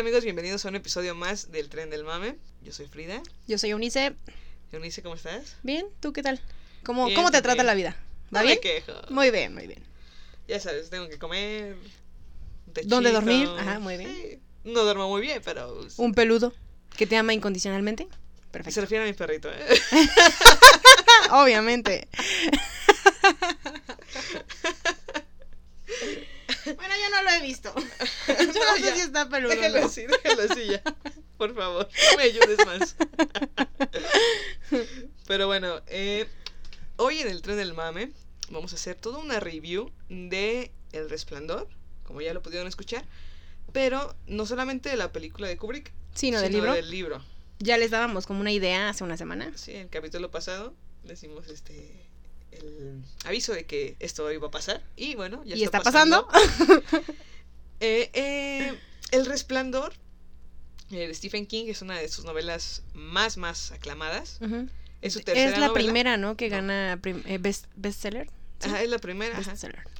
Hola amigos, bienvenidos a un episodio más del Tren del Mame. Yo soy Frida. Yo soy Eunice. Eunice, ¿cómo estás? Bien, ¿tú qué tal? ¿Cómo, Bien, ¿cómo te trata bien. la vida? ¿Va no bien? me quejo. Muy bien, muy bien. Ya sabes, tengo que comer. un ¿Dónde techito. dormir? Ajá, muy bien. Sí, No duermo muy bien, pero... pues, Un peludo que te ama incondicionalmente. Se Perfecto. refiere a mi perrito, ¿eh? Obviamente. bueno, yo no lo he visto. Yo no sé Ya. si está peludo. Déjalo no. así, déjalo así ya. Por favor, no me ayudes más. Pero bueno, eh, hoy en el tren del mame vamos a hacer toda una review de El Resplandor, como ya lo pudieron escuchar, pero no solamente de la película de Kubrick, Sí, no, del sino libro. del libro. Ya les dábamos como una idea hace una semana. Sí, en el capítulo pasado decimos este el aviso de que esto iba a pasar y bueno, ya y está, está pasando. Eh, eh, el Resplandor eh, de Stephen King es una de sus novelas más, más aclamadas. Es su tercera Es la novela. primera, ¿no? Que No. gana best, bestseller. Sí, Ajá, es la primera ajá,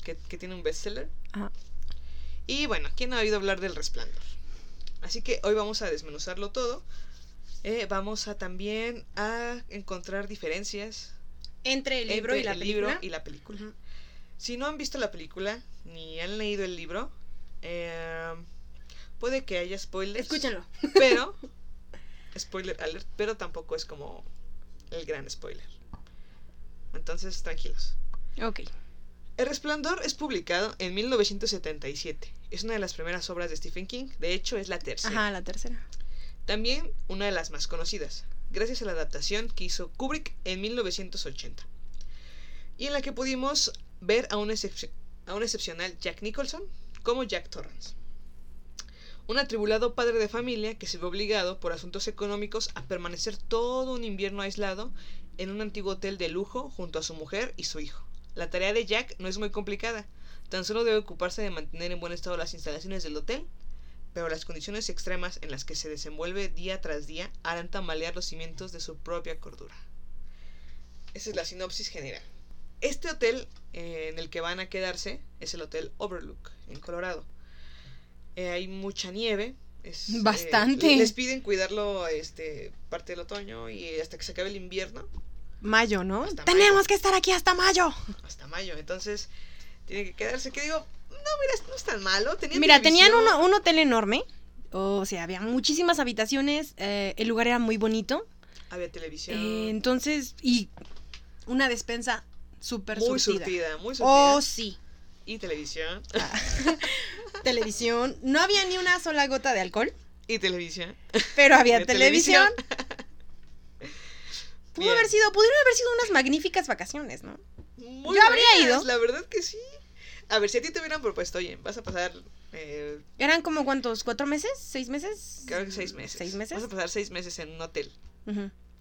que, que tiene un bestseller. Ajá. Y bueno, ¿quién no ha oído hablar del Resplandor? Así que hoy vamos a desmenuzarlo todo. Vamos a también a encontrar diferencias Entre el libro entre y la el película. libro y la película. Si no han visto la película ni han leído el libro, eh, puede que haya spoilers. Escúchenlo. Pero, spoiler alert, pero tampoco es como el gran spoiler. Entonces, tranquilos. Ok. El Resplandor es publicado en 1977. Es una de las primeras obras de Stephen King. De hecho, es la tercera. Ajá, la tercera. También una de las más conocidas, gracias a la adaptación que hizo Kubrick en 1980. Y en la que pudimos ver a un, excepcional Jack Nicholson como Jack Torrance. Un atribulado padre de familia que se ve obligado por asuntos económicos a permanecer todo un invierno aislado en un antiguo hotel de lujo junto a su mujer y su hijo. La tarea de Jack no es muy complicada, tan solo debe ocuparse de mantener en buen estado las instalaciones del hotel pero las condiciones extremas en las que se desenvuelve día tras día harán tambalear los cimientos de su propia cordura. Esa es la sinopsis general. Este hotel eh, en el que van a quedarse es el Hotel Overlook, en Colorado. Eh, hay mucha nieve. es, eh, Bastante. les piden cuidarlo este, parte del otoño y hasta que se acabe el invierno, Mayo, ¿no? Hasta Tenemos mayo. que estar aquí hasta mayo. hasta mayo. Entonces, tiene que quedarse. Que digo, mira, no es tan malo. Tenían Mira, tenían uno- un hotel enorme. O sea, había muchísimas habitaciones. eh, el lugar era muy bonito. Había televisión. eh, entonces, y una despensa súper muy surtida. surtida, muy surtida. Oh, sí. Y televisión. Televisión. No había ni una sola gota de alcohol, Y televisión. pero había televisión. Pudo Bien. haber sido, pudieron haber sido unas magníficas vacaciones, ¿no? Muy Yo habría buenas, ido. La verdad que sí. A ver, si a ti te hubieran propuesto, oye, vas a pasar, eh, ¿Eran como cuántos? ¿Cuatro meses? ¿Seis meses? creo que seis meses. ¿Seis meses? Vas a pasar seis meses en un hotel.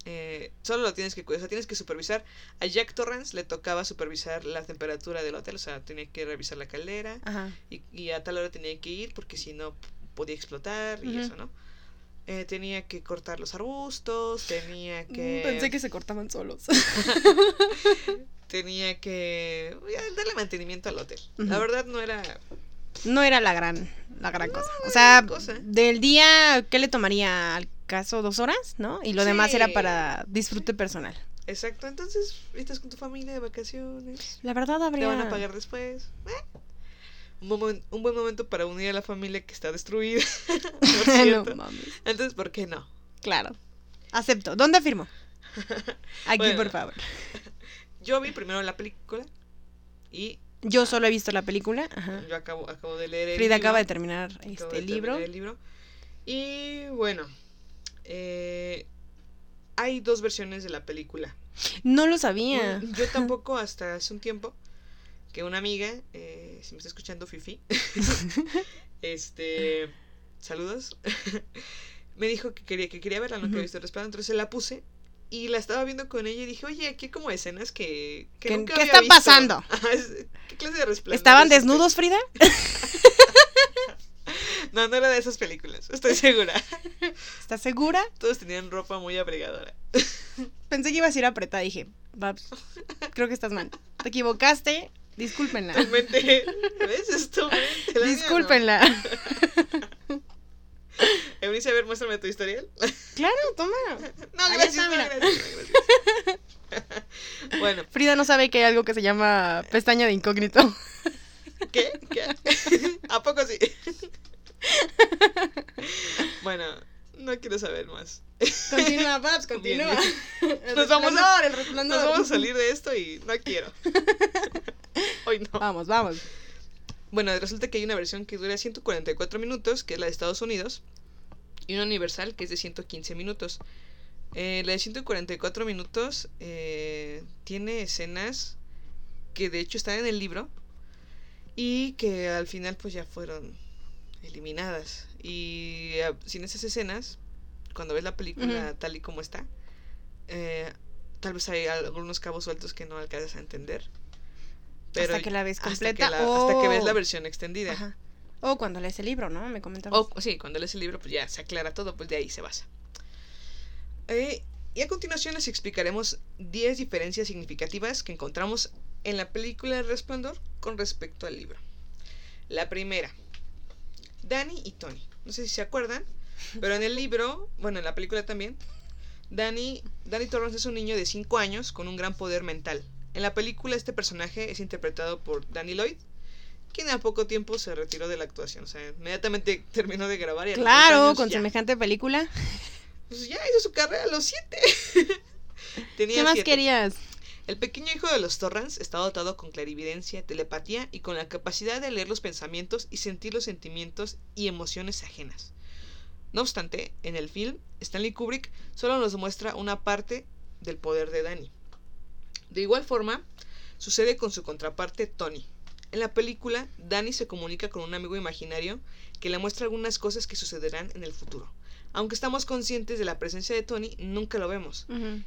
Eh, solo lo tienes que cuidar, o sea, tienes que supervisar. A Jack Torrance le tocaba supervisar la temperatura del hotel, o sea, tenía que revisar la caldera Ajá. y, y a tal hora tenía que ir porque si no podía explotar y eso, ¿no? Eh, tenía que cortar los arbustos, tenía que... Mm, Pensé que se cortaban solos. Tenía que darle mantenimiento al hotel. La verdad no era no era la gran, la gran cosa. O sea, cosa. del día, ¿qué le tomaría al caso? Dos horas, ¿no? Y lo demás era para disfrute personal. exacto. Entonces, estás con tu familia de vacaciones. La verdad Te habría... van a pagar después. ¿eh? Un, momen- un buen momento para unir a la familia que está destruida. por no. Entonces, ¿por qué no? Claro. Acepto. ¿Dónde firmo? Aquí, Bueno. por favor. Yo vi primero la película y Yo solo he visto la película. Ajá. yo acabo, acabo de leer el Frida libro. acaba de terminar este de terminar libro. el libro. Y bueno, eh, hay dos versiones de la película. No lo sabía. Yo tampoco hasta hace un tiempo. que una amiga, eh, si me está escuchando Fifi, este, saludos, me dijo que quería, que quería verla, no que Ujú. había visto el resplandor, entonces la puse y la estaba viendo con ella y dije, oye, aquí hay como escenas que, que ¿Qué- nunca qué había está visto". pasando? ¿Qué clase de resplandor? ¿Estaban es este? desnudos, Frida? No, no era de esas películas, estoy segura. ¿Estás segura? Todos tenían ropa muy abrigadora. Pensé que ibas a ir apretada. Dije, Babs, creo que estás mal. Te equivocaste. Discúlpenla. Tu mente, ¿ves? Es tu mente, la mía no. Eunice, a ver, muéstrame tu historial. Claro, toma. No, Ahí gracias, está, no, mira. gracias, gracias. bueno, Frida no sabe que hay algo que se llama pestaña de incógnito. ¿qué? ¿Qué? ¿A poco sí? bueno, no quiero saber más. Continúa, Babs, continúa. El Nos vamos a- el resplandor. Nos vamos a salir de esto y no quiero. Hoy no. Vamos, vamos. Bueno, resulta que hay una versión que dura 144 minutos, que es la de Estados Unidos, y una universal que es de 115 minutos. Eh, la de 144 minutos eh, tiene escenas que de hecho están en el libro y que al final pues ya fueron eliminadas. Y eh, sin esas escenas, cuando ves la película tal y como está, eh, tal vez hay algunos cabos sueltos que no alcanzas a entender. hasta que la ves hasta completa. que la- hasta que ves la versión extendida. Ajá. O cuando lees el libro, ¿no? Me comentabas. O sí, cuando lees el libro, pues ya se aclara todo, pues de ahí se basa. Eh, y a continuación les explicaremos 10 diferencias significativas que encontramos en la película El Resplandor con respecto al libro. La primera, Danny y Tony. No sé si se acuerdan, pero en el libro, bueno, en la película también, Danny, Danny Torrance es un niño de 5 años con un gran poder mental. En la película este personaje es interpretado por Danny Lloyd, quien a poco tiempo se retiró de la actuación. O sea, inmediatamente terminó de grabar y claro, años con ya, semejante película. pues ya hizo su carrera a los 7. Tenía ¿Qué más siete. querías? El pequeño hijo de los Torrance está dotado con clarividencia, telepatía y con la capacidad de leer los pensamientos y sentir los sentimientos y emociones ajenas. No obstante, en el film, Stanley Kubrick solo nos muestra una parte del poder de Danny. De igual forma, sucede con su contraparte Tony. En la película, Danny se comunica con un amigo imaginario que le muestra algunas cosas que sucederán en el futuro. Aunque estamos conscientes de la presencia de Tony, nunca lo vemos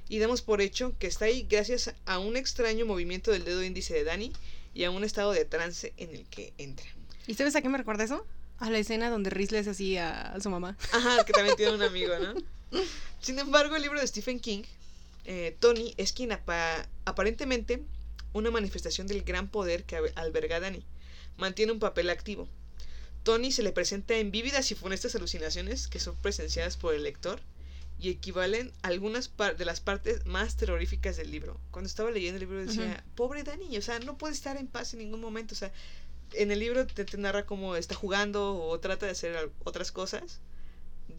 y damos por hecho que está ahí gracias a un extraño movimiento del dedo índice de Danny y a un estado de trance en el que entra. ¿Y sabes a qué me recuerda eso? A la escena donde Riz le hace así a, a su mamá. Ajá, que también tiene un amigo, ¿no? Sin embargo, el libro de Stephen King, eh, Tony es quien apa- aparentemente una manifestación del gran poder que al- alberga Danny. Mantiene un papel activo. Tony se le presenta en vívidas y funestas alucinaciones que son presenciadas por el lector y equivalen a algunas de las partes más terroríficas del libro. Cuando estaba leyendo el libro decía, pobre Danny, o sea, no puede estar en paz en ningún momento, o sea, en el libro te, te narra cómo está jugando o trata de hacer otras cosas.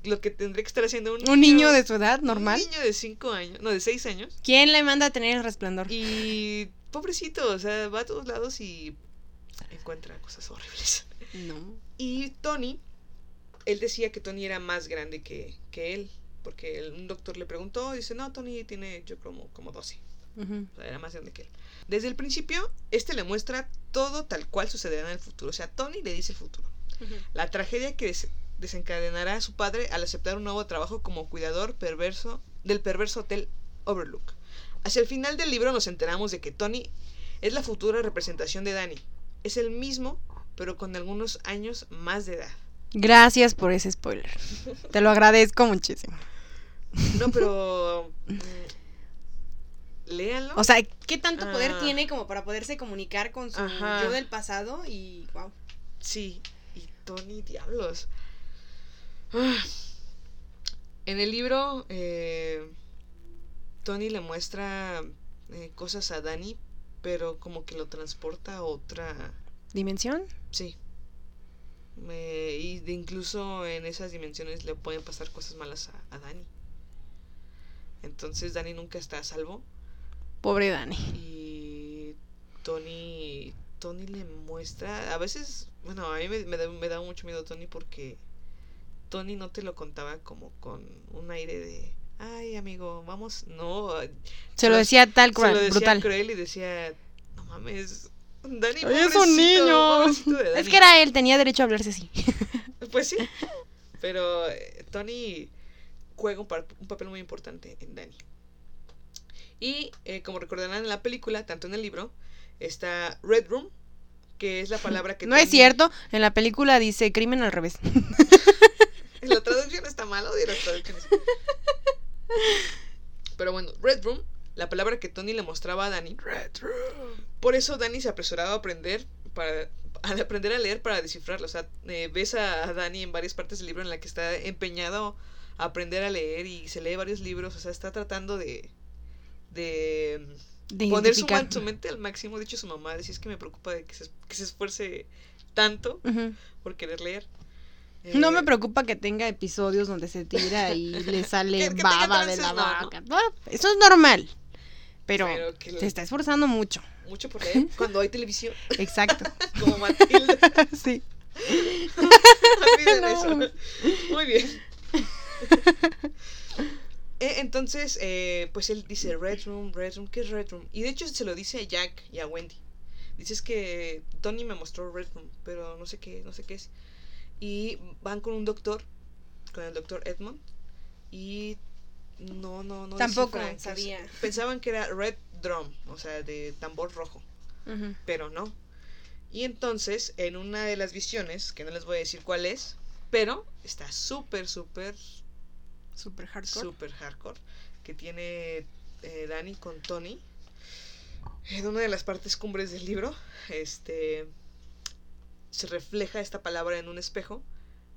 Lo que tendría que estar haciendo un, Un niño de su edad, un normal. niño de 5 años, no, de 6 años. ¿Quién le manda a tener el resplandor? Y pobrecito, o sea, va a todos lados y encuentra cosas horribles. No. Y Tony, él decía que Tony era más grande que, que él, porque el- un doctor le preguntó, dice, no, Tony tiene yo como, como 12, Ujú. o sea, era más grande que él. Desde el principio, este le muestra todo tal cual sucederá en el futuro, o sea, Tony le dice el futuro. La tragedia que desencadenará a su padre al aceptar un nuevo trabajo como cuidador perverso del perverso hotel Overlook. Hacia el final del libro nos enteramos de que Tony es la futura representación de Danny. Es el mismo, pero con algunos años más de edad. Gracias por ese spoiler. Te lo agradezco muchísimo. No, pero... mm, léanlo. O sea, ¿qué tanto poder Ah. tiene como para poderse comunicar con su Ajá. yo del pasado? Y wow. Sí, y Tony, diablos. En el libro, eh, Tony le muestra eh, cosas a Danny, pero como que lo transporta a otra... ¿Dimensión? Sí. Y de incluso en esas dimensiones le pueden pasar cosas malas a, a Danny. Entonces Danny nunca está a salvo. Pobre Dani. Y Tony Tony le muestra a veces bueno a mí me, me da, me da mucho miedo Tony porque Tony no te lo contaba como con un aire de ay amigo vamos no Se lo decía tal se cual, lo decía brutal. cruel y decía no mames Dani, es un niño. Es Dani. que era él, tenía derecho a hablarse así. Pues sí. Pero eh, Tony juega un, papel muy importante en Danny. Y eh, como recordarán en la película, tanto en el libro, está Red Room, que es la palabra que... No es cierto, en la película dice crimen al revés. La traducción está mal, odio las traducciones. Pero bueno, Red Room, la palabra que Tony le mostraba a Danny. Por eso Danny se apresuraba a aprender para a aprender a leer para descifrarlo. O sea, eh, ves a, Danny en varias partes del libro en la que está empeñado a aprender a leer y se lee varios libros. O sea, está tratando de de De poner su, mente al máximo. De hecho, su mamá decía es que me preocupa de que se, que se esfuerce tanto por querer leer. No Eh, me preocupa que tenga episodios donde se tira y le sale Que- que tenga baba de la trances, no, no. Eso es normal. Pero, Pero que le- se está esforzando mucho. mucho por leer cuando hay televisión, Exacto. como Matilda. sí. No. eso. Muy bien. Eh, Entonces, eh, pues él dice Red Room, Red Room, ¿qué es Red Room? Y de hecho se lo dice a Jack y a Wendy. Dices que Tony me mostró Red Room, pero no sé qué, no sé qué es. Y van con un doctor, con el doctor Edmond, y no, no, no. Tampoco descifran sabía. Pensaban que era Red Drum, o sea, de tambor rojo pero no. Y entonces, en una de las visiones, que no les voy a decir cuál es, pero está súper, súper, Super hardcore. súper hardcore, que tiene eh, Dani con Tony, en una de las partes cumbres del libro, este, se refleja esta palabra en un espejo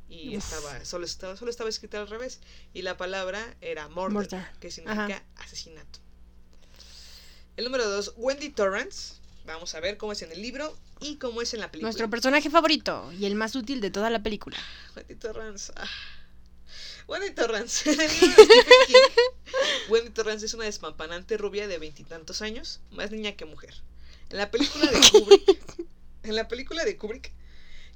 y Uf. estaba solo, estaba solo estaba escrita al revés y la palabra era murder, Murder. que significa asesinato. El número dos, Wendy Torrance. Vamos a ver cómo es en el libro y cómo es en la película. Nuestro personaje favorito y el más útil de toda la película. Wendy Torrance. ah. Wendy Torrance. Wendy Torrance es una despampanante rubia de veintitantos años, más niña que mujer. En la película de Kubrick, en la película de Kubrick,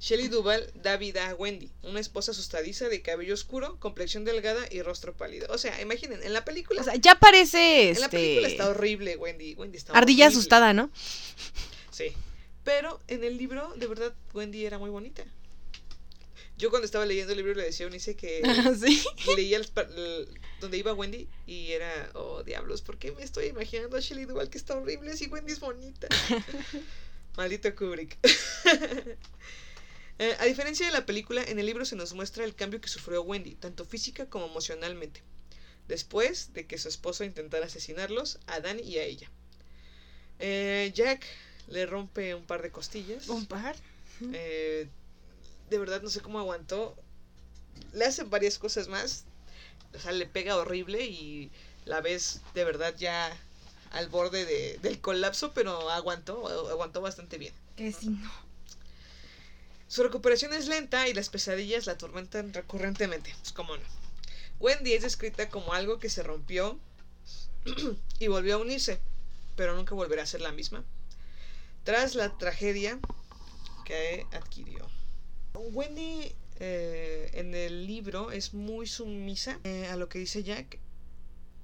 Shelley Duvall da vida a Wendy, una esposa asustadiza de cabello oscuro, complexión delgada y rostro pálido. O sea, imaginen, en la película, O sea, ya parece en la película este está horrible, Wendy. Wendy está ardilla horrible. asustada, ¿no? Sí. Pero en el libro, de verdad, Wendy era muy bonita. Yo cuando estaba leyendo el libro le decía a Unice que sí. leía el donde iba Wendy y era, oh diablos, ¿por qué me estoy imaginando a Shelley Duvall que está horrible si Wendy es bonita? Maldito Kubrick. Eh, a diferencia de la película, en el libro se nos muestra el cambio que sufrió Wendy, tanto física como emocionalmente, después de que su esposo intentara asesinarlos, a Danny y a ella. Eh, Jack le rompe un par de costillas. Un par. Eh, de verdad no sé cómo aguantó. Le hace varias cosas más. O sea, le pega horrible y la ves de verdad ya al borde de- del colapso, pero aguantó, aguantó bastante bien. Que si no. Su recuperación es lenta y las pesadillas la atormentan recurrentemente. Pues cómo no. Wendy es descrita como algo que se rompió y volvió a unirse, pero nunca volverá a ser la misma. Tras la tragedia que adquirió. Wendy eh, en el libro es muy sumisa eh, a lo que dice Jack.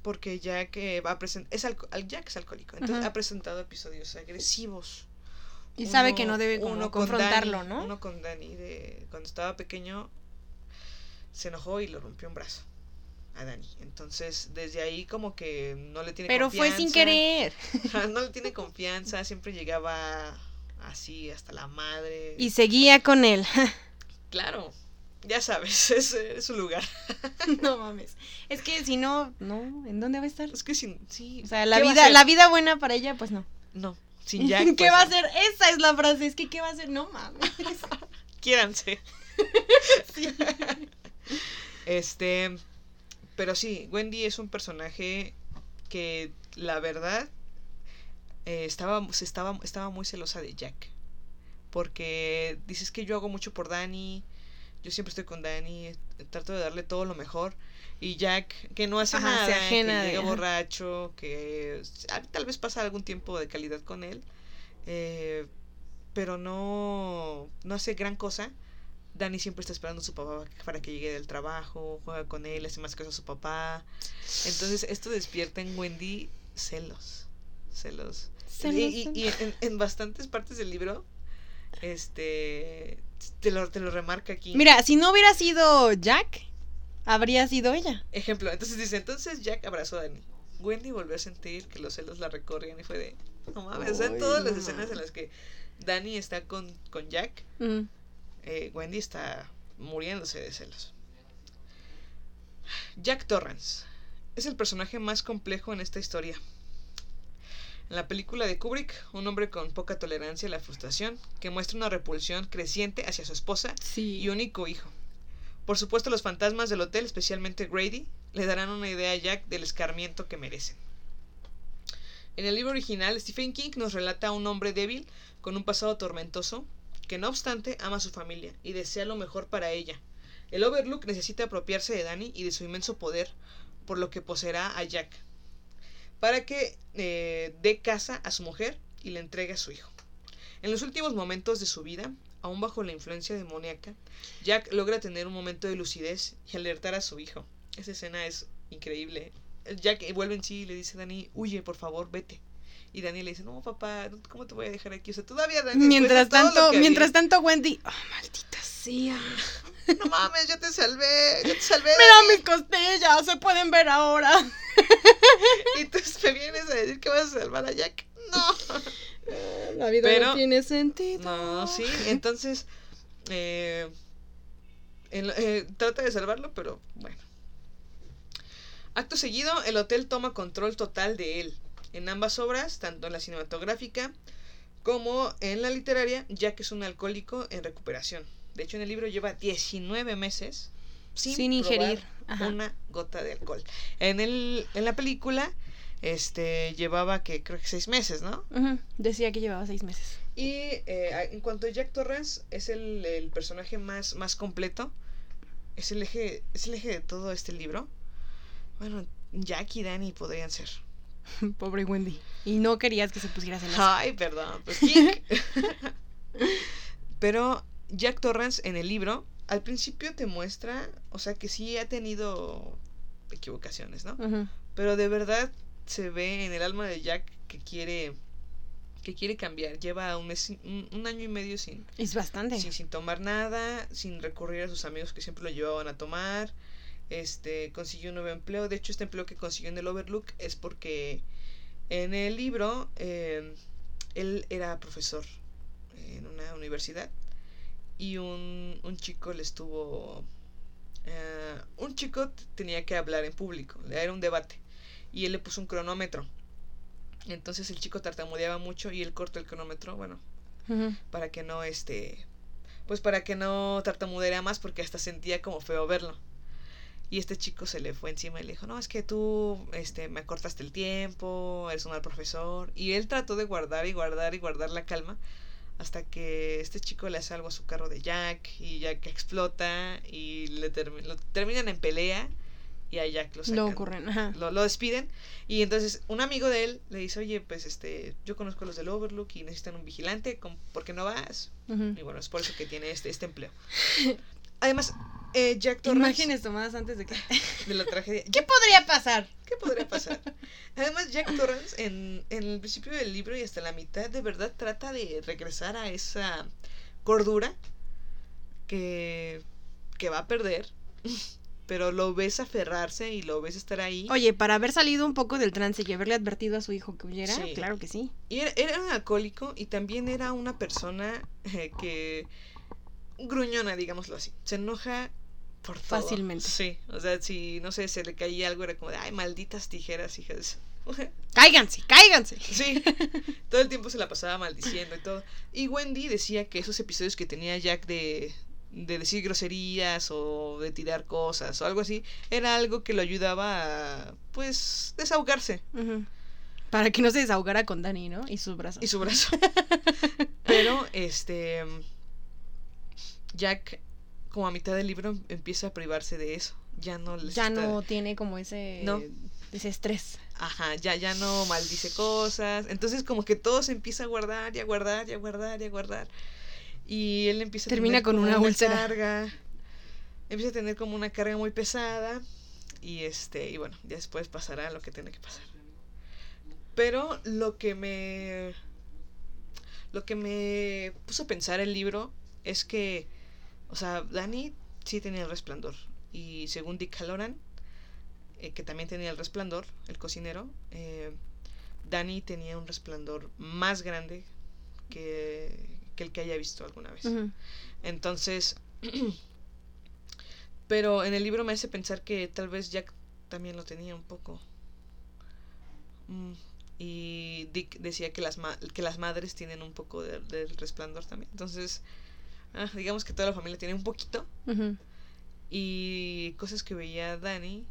Porque Jack eh, va a presentar. Es Jack es alcohólico. Entonces ha presentado episodios agresivos. Y sabe que no debe uno con confrontarlo, ¿no? Uno con Danny de cuando estaba pequeño se enojó y le rompió un brazo a Danny. Entonces, desde ahí como que no le tiene Pero fue sin confianza. querer. No le tiene confianza, siempre llegaba así hasta la madre. Y seguía con él. claro, ya sabes, es, es su lugar. no mames. Es que si no, no, ¿en dónde va a estar? Es que sin sí. O sea, la ¿qué va a vida, la vida buena para ella, pues no. No, sin Jack. ¿Qué pues, va a hacer? Esa es la frase. Es que ¿qué va a hacer? No mames. Quiéranse. Sí. Este, pero sí, Wendy es un personaje que la verdad eh, estaba, estaba, estaba muy celosa de Jack. Porque dices que yo hago mucho por Danny, yo siempre estoy con Danny, eh, trato de darle todo lo mejor. Y Jack, que no hace Ajá, nada, que llega borracho, que ah, tal vez pasa algún tiempo de calidad con él, eh, pero no, no hace gran cosa. Danny siempre está esperando a su papá para que llegue del trabajo, juega con él, hace más cosas a su papá. Entonces esto despierta en Wendy celos, celos. Y, y- sé. y en, en bastantes partes del libro, este, te lo, te lo remarca aquí. Mira, si no hubiera sido Jack, habría sido ella. Ejemplo, entonces dice, entonces Jack abrazó a Dani. Wendy volvió a sentir que los celos la recorrían y fue de, no mames, o sea, todas las escenas en las que Dani está con, con Jack, Mm. eh, Wendy está muriéndose de celos. Jack Torrance es el personaje más complejo en esta historia. En la película de Kubrick, un hombre con poca tolerancia a la frustración, que muestra una repulsión creciente hacia su esposa Sí. y único hijo. Por supuesto, los fantasmas del hotel, especialmente Grady, le darán una idea a Jack del escarmiento que merecen. En el libro original, Stephen King nos relata a un hombre débil con un pasado tormentoso, que no obstante ama a su familia y desea lo mejor para ella. El Overlook necesita apropiarse de Danny y de su inmenso poder, por lo que poseerá a Jack, para que eh, dé casa a su mujer y le entregue a su hijo. En los últimos momentos de su vida, aún bajo la influencia demoníaca, Jack logra tener un momento de lucidez y alertar a su hijo. Esa escena es increíble. Jack vuelve en sí y le dice a Dani, huye, por favor, vete. Y Dani le dice, no, papá, ¿cómo te voy a dejar aquí? O sea, todavía Dani... Mientras tanto, mientras vi- tanto Wendy, oh, maldita sea. No mames, yo te salvé, yo te salvé. Mira Dani". mis costillas, se pueden ver ahora. Y tú me vienes a decir que vas a salvar a Jack. No. La vida Pero- no tiene sentido. No, sí, entonces eh, eh, trata de salvarlo, pero bueno. Acto seguido, el hotel toma control total de él. En ambas obras, tanto en la cinematográfica como en la literaria, Jack es un alcohólico en recuperación. De hecho, en el libro lleva 19 meses sin, Sin ingerir, ajá. una gota de alcohol. En, el, en la película, este, llevaba que creo que 6 meses, ¿no? Decía que llevaba seis meses. Y eh, en cuanto a Jack Torrance, es el, el personaje más, más completo. Es el, eje, es el eje de todo este libro. Bueno, Jack y Danny podrían ser. Pobre Wendy. Y no querías que se pusiera celosa. Ay, perdón. Pues. Pero Jack Torrance en el libro, al principio te muestra, o sea, que sí ha tenido equivocaciones, ¿no? Pero de verdad se ve en el alma de Jack que quiere que quiere cambiar. Lleva un mes, un, un año y medio sin, Es bastante. sin, sin tomar nada, sin recurrir a sus amigos que siempre lo llevaban a tomar. Este, consiguió un nuevo empleo. De hecho, este empleo que consiguió en el Overlook es porque en el libro eh, él era profesor en una universidad y un, un chico le estuvo... eh, un chico tenía que hablar en público, era un debate y él le puso un cronómetro. Entonces el chico tartamudeaba mucho y él cortó el cronómetro, bueno, para que no este pues para que no tartamudeara más porque hasta sentía como feo verlo. Y este chico se le fue encima y le dijo no es que tú este me cortaste el tiempo eres un mal profesor y él trató de guardar y guardar y guardar la calma hasta que este chico le hace algo a su carro de Jack y Jack explota y le lo terminan en pelea y a Jack lo sacan Lo ocurren. Ajá. lo, lo despiden y entonces un amigo de él le dice oye pues este yo conozco a los del Overlook y necesitan un vigilante ¿con- ¿por qué no vas? Y bueno es por eso que tiene este, este empleo además eh, Jack Torrance Imágenes tomadas antes de que. de la tragedia ¿Qué podría pasar? ¿qué podría pasar? además Jack Torrance en, en el principio del libro y hasta la mitad de verdad trata de regresar a esa cordura que, que va a perder pero lo ves aferrarse y lo ves estar ahí Oye, para haber salido un poco del trance y haberle advertido a su hijo que huyera, Sí. claro que sí. Y era, era un alcohólico y también era una persona eh, que gruñona, digámoslo así. Se enoja por todo. Fácilmente. Sí, o sea, si no sé, se le caía algo era como de, ay, malditas tijeras, hijas. Cáiganse, cáiganse. Sí, todo el tiempo se la pasaba maldiciendo y todo. Y Wendy decía que esos episodios que tenía Jack de, de decir groserías o de tirar cosas o algo así, era algo que lo ayudaba a, pues, desahogarse. Para que no se desahogara con Dani, ¿no? Y sus brazos. y su brazo. Pero este Jack como a mitad del libro empieza a privarse de eso. Ya no les ya está- no tiene como ese, No. ese estrés. Ajá, ya ya no maldice cosas. Entonces como que todo se empieza a guardar y a guardar y a guardar y a guardar. Y él empieza a tener con una úlcera. carga. Empieza a tener como una carga muy pesada y este y bueno, ya después pasará lo que tiene que pasar. Pero lo que me. Lo que me puso a pensar el libro es que. O sea, Dani sí tenía el resplandor. Y según Dick Halloran, eh, que también tenía el resplandor, el cocinero, eh, Dani tenía un resplandor más grande que, que el que haya visto alguna vez. Entonces, pero en el libro me hace pensar que tal vez Jack también lo tenía un poco. Mm, Y Dick decía que las, ma- que las madres tienen un poco de- del resplandor también. Entonces, ah, digamos que toda la familia tiene un poquito. Y cosas que veía Danny,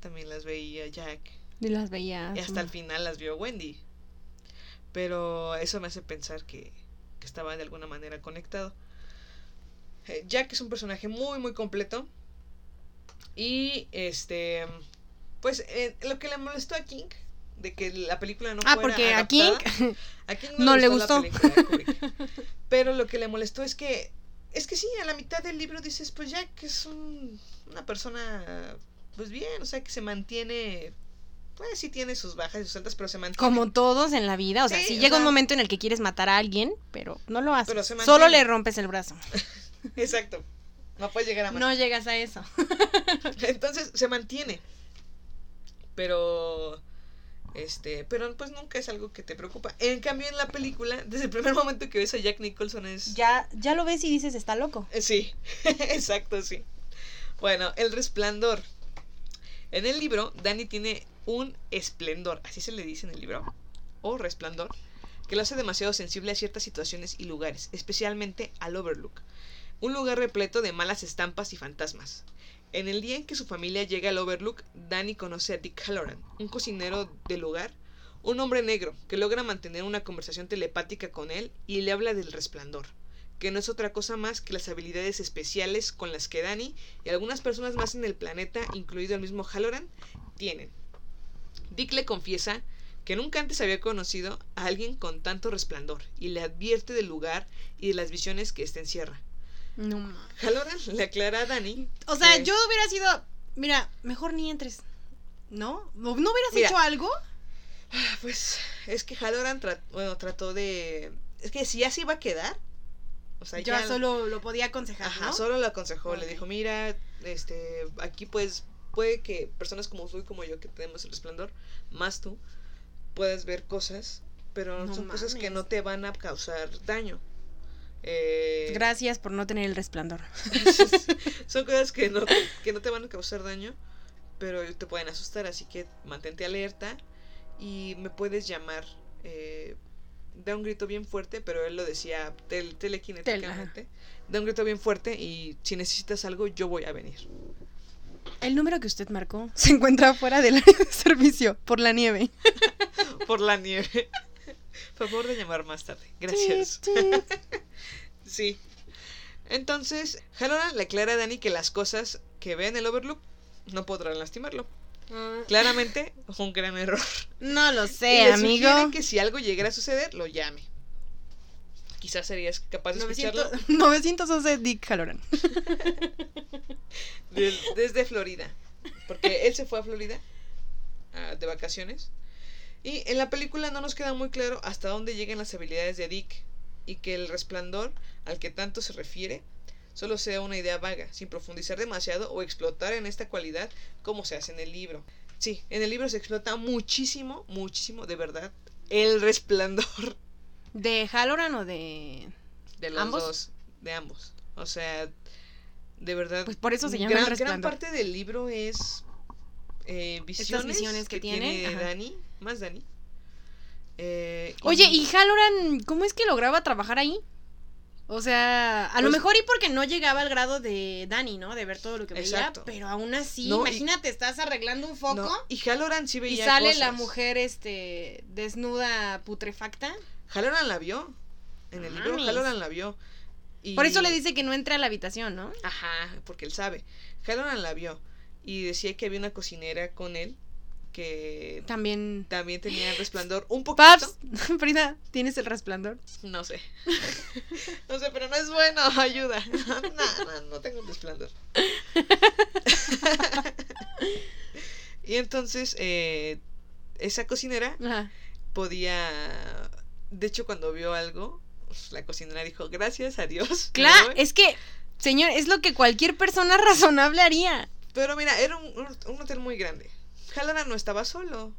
también las veía Jack. Y las veía. Y hasta el final las vio Wendy. Pero eso me hace pensar que estaba de alguna manera conectado. Eh, Jack es un personaje muy, muy completo. Y este. Pues eh, lo que le molestó a King. De que la película no Ah, fuera porque a King a King no le la gustó. película de Kubrick. Pero lo que le molestó es que. Es que sí, a la mitad del libro dices, pues Jack es un, una persona. Pues bien, o sea, que se mantiene. Pues sí tiene sus bajas y sus altas, pero se mantiene. Como todos en la vida. O sea, Sí, si llega un momento en el que quieres matar a alguien, pero no lo haces. Pero se Solo le rompes el brazo. Exacto. No puede llegar a más. No llegas a eso. Entonces se mantiene. Pero. Este. Pero pues nunca es algo que te preocupa. En cambio, en la película, desde el primer momento que ves a Jack Nicholson es. Ya, ya lo ves y dices, está loco. Sí, exacto, sí. Bueno, el resplandor. En el libro, Danny tiene un esplendor, así se le dice en el libro, o resplandor, que lo hace demasiado sensible a ciertas situaciones y lugares, especialmente al Overlook, un lugar repleto de malas estampas y fantasmas. En el día en que su familia llega al Overlook, Danny conoce a Dick Halloran, un cocinero del lugar, un hombre negro que logra mantener una conversación telepática con él y le habla del resplandor que no es otra cosa más que las habilidades especiales con las que Danny y algunas personas más en el planeta, incluido el mismo Halloran, tienen. Dick le confiesa que nunca antes había conocido a alguien con tanto resplandor y le advierte del lugar y de las visiones que éste encierra. No Halloran le aclara a Danny. O sea, que- yo hubiera sido. Mira, mejor ni entres. ¿No? ¿No no hubieras Mira. hecho algo? Pues es que Halloran bueno, trató de... Es que si ya se iba a quedar... O sea, ya solo lo podía aconsejar, Ajá, ¿no? solo le aconsejó, le dijo, mira, este, aquí pues puede que personas como tú y como yo que tenemos el resplandor, más tú, puedas ver cosas, pero No son cosas que no te van a causar daño. Eh, Gracias por no tener el resplandor. son cosas que no, que no te van a causar daño, pero te pueden asustar, así que mantente alerta y me puedes llamar. Eh, da un grito bien fuerte, pero él lo decía tel- telequinéticamente. Da un grito bien fuerte y si necesitas algo, yo voy a venir. El número que usted marcó se encuentra fuera del área de servicio por la nieve. Por la nieve. Por favor de llamar más tarde. Gracias. Sí. Entonces, Halloran le aclara a Danny que las cosas que ve en el Overlook no podrán lastimarlo. Claramente, fue un gran error. No lo y sé, le amigo. que si algo llegara a suceder, lo llame. Quizás serías capaz de 900, escucharlo 911 Dick Halloran. desde Florida. Porque él se fue a Florida ah, de vacaciones. Y en la película no nos queda muy claro hasta dónde llegan las habilidades de Dick. Y que el resplandor al que tanto se refiere solo sea una idea vaga, sin profundizar demasiado o explotar en esta cualidad como se hace en el libro. Sí, en el libro se explota muchísimo, muchísimo, de verdad, el resplandor ¿De Halloran o de.? de los ¿Ambos? dos, de ambos. O sea, de verdad. Pues por eso se llama gran, El Resplandor. Gran parte del libro es eh, visiones, visiones que tiene, ajá. Dani, más Dani. Eh, Oye, ¿y Halloran cómo es que lograba trabajar ahí? O sea, a lo Pues- mejor y porque no llegaba al grado de Dani, ¿no? De ver todo lo que veía. Exacto. Pero aún así, No, y- imagínate, estás arreglando un foco no, y Halloran sí y veía sale la mujer, este, desnuda, putrefacta. Halloran la vio. En el libro. Halloran la vio. Y- Por eso le dice que no entre a la habitación, ¿no? Ajá, porque él sabe. Halloran la vio. Y decía que había una cocinera con él que También. también tenía resplandor un poquito. Paps, Frida, ¿tienes el resplandor? No sé. no sé, pero no es bueno. Ayuda. no, no, no tengo resplandor. y entonces, eh, esa cocinera Ajá. podía... De hecho, cuando vio algo, pues, la cocinera dijo, gracias a Dios. Claro, es que, señor, es lo que cualquier persona razonable haría. Pero mira, era un- un hotel muy grande. Halloran no estaba solo.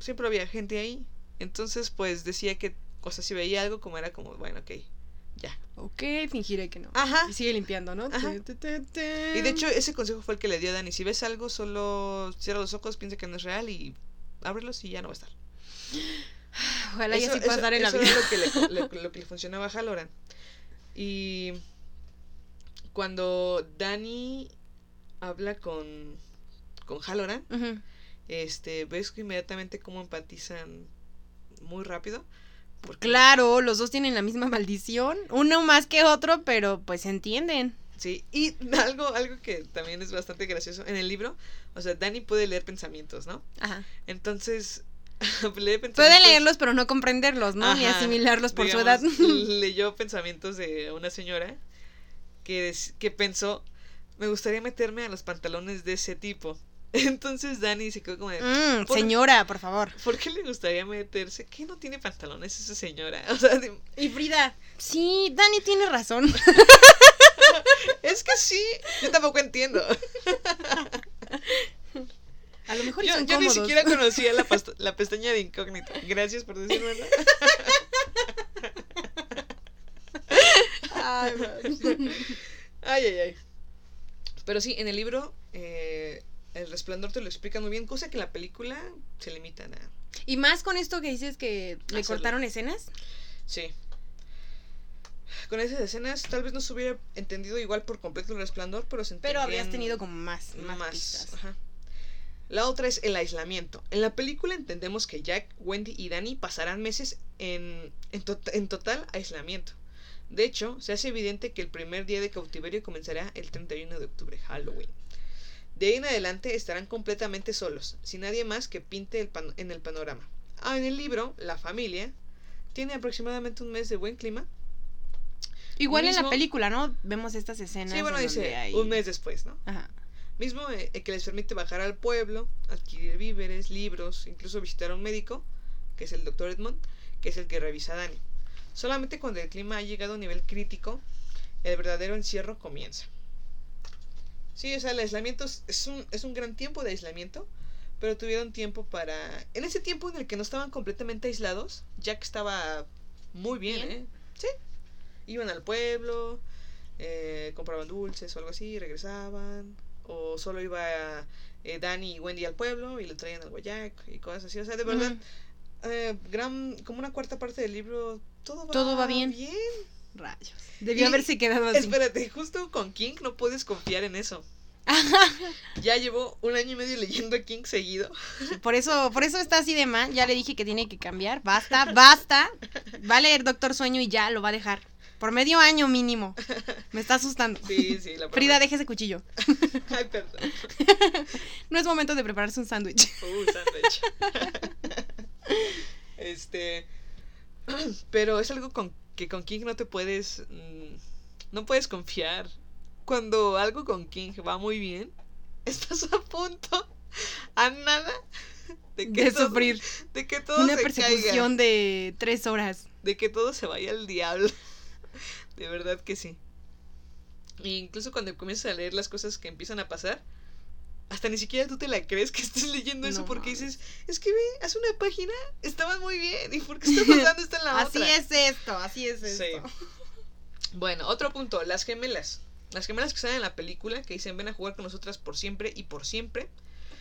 Siempre había gente ahí. Entonces, pues decía que, o sea, si veía algo, como era como, bueno, ok, ya. Ok, fingiré que no. Ajá. Y sigue limpiando, ¿no? Ajá. Te, te, te, te. Y de hecho, ese consejo fue el que le dio a Dani. Si ves algo, solo cierra los ojos, piensa que no es real y ábrelos y ya no va a estar. Ojalá y Eso- así eso- pasar en la eso vida. era lo que le, lo que le funcionaba a Halloran. Y cuando Dani habla con, con Halloran. Este, ves inmediatamente cómo empatizan muy rápido. Porque, Claro, los dos tienen la misma maldición. Uno más que otro, pero pues se entienden. Sí, y algo, algo que también es bastante gracioso. En el libro, o sea, Dani puede leer pensamientos, ¿no? Ajá. Entonces, lee pensamientos. Puede leerlos, pero no comprenderlos, ¿no? Ni Ajá, asimilarlos por su edad. leyó pensamientos de una señora que, que pensó, me gustaría meterme a los pantalones de ese tipo. Entonces Dani se quedó como de, Mm, por- señora, por favor. ¿por qué le gustaría meterse? ¿Qué no tiene pantalones esa señora? O sea, de- Y Frida, sí, Dani tiene razón. es que sí, yo tampoco entiendo. A lo mejor Yo, yo ni siquiera conocía la, pestaña de incógnito. Gracias por decírmelo. Ay, Ay, ay, ay. Pero sí, en el libro, eh, El Resplandor te lo explican muy bien, cosa que en la película se limitan a. Y más con esto que dices que le Hacerlo. cortaron escenas. Sí. Con esas escenas, tal vez no se hubiera entendido igual por completo el resplandor, pero se Pero habrías tenido como más, más, más. pistas. ajá. La otra es el aislamiento. En la película entendemos que Jack, Wendy y Danny pasarán meses en, en, to- en total aislamiento. De hecho, se hace evidente que el primer día de cautiverio comenzará el 31 de octubre, Halloween. De ahí en adelante estarán completamente solos, sin nadie más que pinte el pan- en el panorama. Ah, en el libro, la familia tiene aproximadamente un mes de buen clima. Igual en la película, ¿no? Vemos estas escenas. Sí, bueno, en dice hay- un mes después, ¿no? Ajá. Mismo eh, eh, que les permite bajar al pueblo, adquirir víveres, libros, incluso visitar a un médico, que es el doctor Edmond, que es el que revisa a Dani. Solamente cuando el clima ha llegado a un nivel crítico, el verdadero encierro comienza. Sí, o sea, el aislamiento es, es un, es un gran tiempo de aislamiento, pero tuvieron tiempo para... En ese tiempo en el que no estaban completamente aislados, Jack estaba muy bien, Bien. ¿eh? Sí. Iban al pueblo, eh, compraban dulces o algo así, regresaban. O solo iba eh, Danny y Wendy al pueblo y le traían algo a Jack y cosas así. O sea, de verdad, eh, gran, como una cuarta parte del libro, todo va, Todo va bien. bien. Rayos. Debió Y- haberse quedado así. Espérate, justo con King no puedes confiar en eso. ya llevo un año y medio leyendo a King seguido. Por eso, por eso está así de mal. Ya le dije que tiene que cambiar. Basta, basta. Va a leer Doctor Sueño y ya lo va a dejar. Por medio año mínimo. Me está asustando. Sí, sí, la Frida, verdad. deje ese cuchillo. Ay, perdón. No es momento de prepararse un sándwich. Uh, sándwich. este. Pero es algo con que con King no te puedes. mm, no puedes confiar. Cuando algo con King va muy bien, estás a punto, a nada, de que De todo, sufrir. de que todo Una se persecución caiga, de tres horas. de que todo se vaya al diablo. De verdad que sí. E incluso cuando comienzas a leer las cosas que empiezan a pasar, hasta ni siquiera tú te la crees que estés leyendo eso porque mames. dices, es que ve, hace una página, estaba muy bien, ¿y por qué está pasando esto en la Así otra? es esto, así es Sí. esto. Bueno, otro punto, las gemelas. Las gemelas que salen en la película, que dicen ven a jugar con nosotras por siempre y por siempre.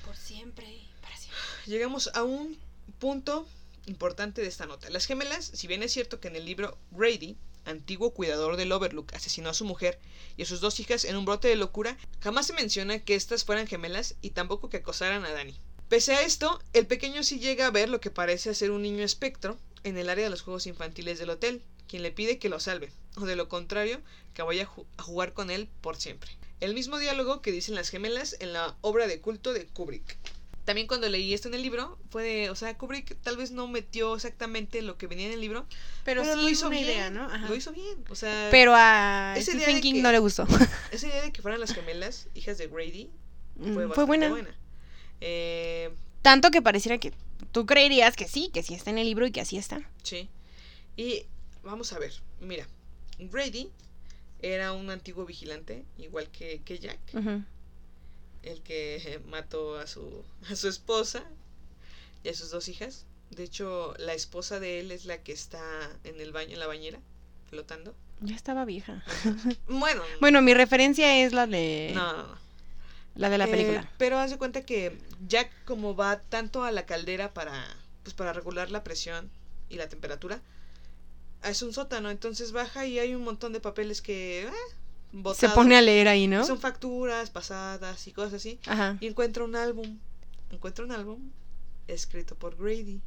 Por siempre, para siempre. Llegamos a un punto importante de esta nota. Las gemelas, si bien es cierto que en el libro Grady, antiguo cuidador del Overlook, asesinó a su mujer y a sus dos hijas en un brote de locura, jamás se menciona que estas fueran gemelas y tampoco que acosaran a Danny. Pese a esto, el pequeño sí llega a ver lo que parece ser un niño espectro en el área de los juegos infantiles del hotel, quien le pide que lo salve, o de lo contrario, que vaya a jugar con él por siempre. El mismo diálogo que dicen las gemelas en la obra de culto de Kubrick. También cuando leí esto en el libro, fue de, o sea, Kubrick tal vez no metió exactamente lo que venía en el libro, Pero, pero, sí lo hizo una bien. idea, ¿no? Ajá. Lo hizo bien, o sea, Pero a Stephen King no le gustó. esa idea de que fueran las gemelas, hijas de Grady, Mm, fue, Fue, bastante buena. buena. Eh, Tanto que pareciera que Tú creerías que sí, que sí está en el libro y que así está. Sí. Y vamos a ver, mira, Grady era un antiguo vigilante, igual que, que Jack, Ujú. El que mató a su, a su esposa y a sus dos hijas. De hecho, la esposa de él es la que está en el baño, en la bañera, flotando. Ya estaba vieja. Bueno, Bueno, mi referencia es la de no, no, no. la de la Eh, película. pero haz de cuenta que Jack, como va tanto a la caldera para, pues, para regular la presión y la temperatura, es un sótano, entonces baja y hay un montón de papeles que... eh, Se pone a leer ahí, ¿no? Son facturas pasadas y cosas así. Ajá. Y encuentra un álbum. Encuentra un álbum escrito por Grady.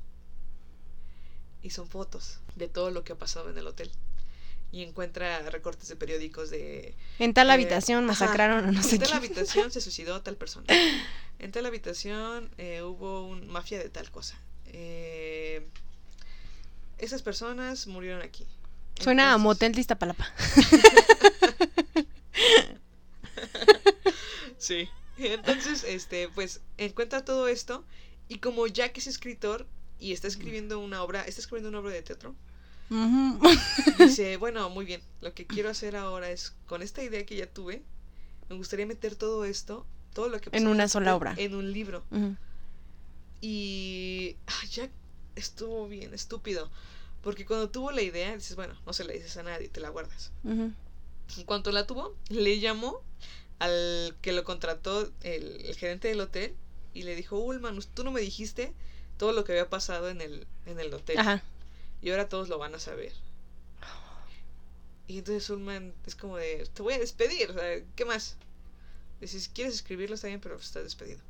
Y son fotos de todo lo que ha pasado en el hotel. Y encuentra recortes de periódicos de En tal Eh, habitación ajá. masacraron a no sé en tal habitación se suicidó tal persona. En tal habitación eh, hubo un mafia de tal cosa. Eh, esas personas murieron aquí. Suena a Entonces- motel de Iztapalapa. Sí. Entonces, este, pues, encuentra todo esto. Y como Jack es escritor y está escribiendo una obra, está escribiendo una obra de teatro, dice, bueno, muy bien, lo que quiero hacer ahora es, con esta idea que ya tuve, me gustaría meter todo esto, todo lo que En una sola obra. En un libro. Y ah, Jack estuvo bien estúpido. Porque cuando tuvo la idea, dices, bueno, no se la dices a nadie, te la guardas. En cuanto la tuvo, le llamó al que lo contrató, el, el gerente del hotel, y le dijo, Ulman, tú no me dijiste todo lo que había pasado en el, en el hotel. Ajá. Y ahora todos lo van a saber. Y entonces Ulman es como de, te voy a despedir, ¿qué más? Dice, si quieres escribirlo está bien, pero estás despedido.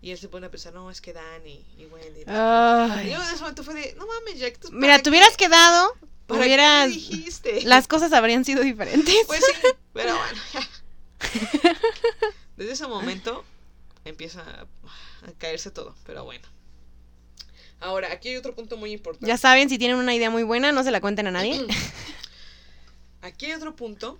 Y él se pone a pensar, no, es que Dani y Wendy. Y yo en ese momento fue de, no mames, Jack, ¿tú Mira, te hubieras qué? quedado, ¿Para qué hubieras... me dijiste? Las cosas habrían sido diferentes. Pues sí, pero bueno. Desde ese momento empieza a, caerse todo, pero bueno. Ahora, aquí hay otro punto muy importante. Ya saben, si tienen una idea muy buena, no se la cuenten a nadie. Aquí hay otro punto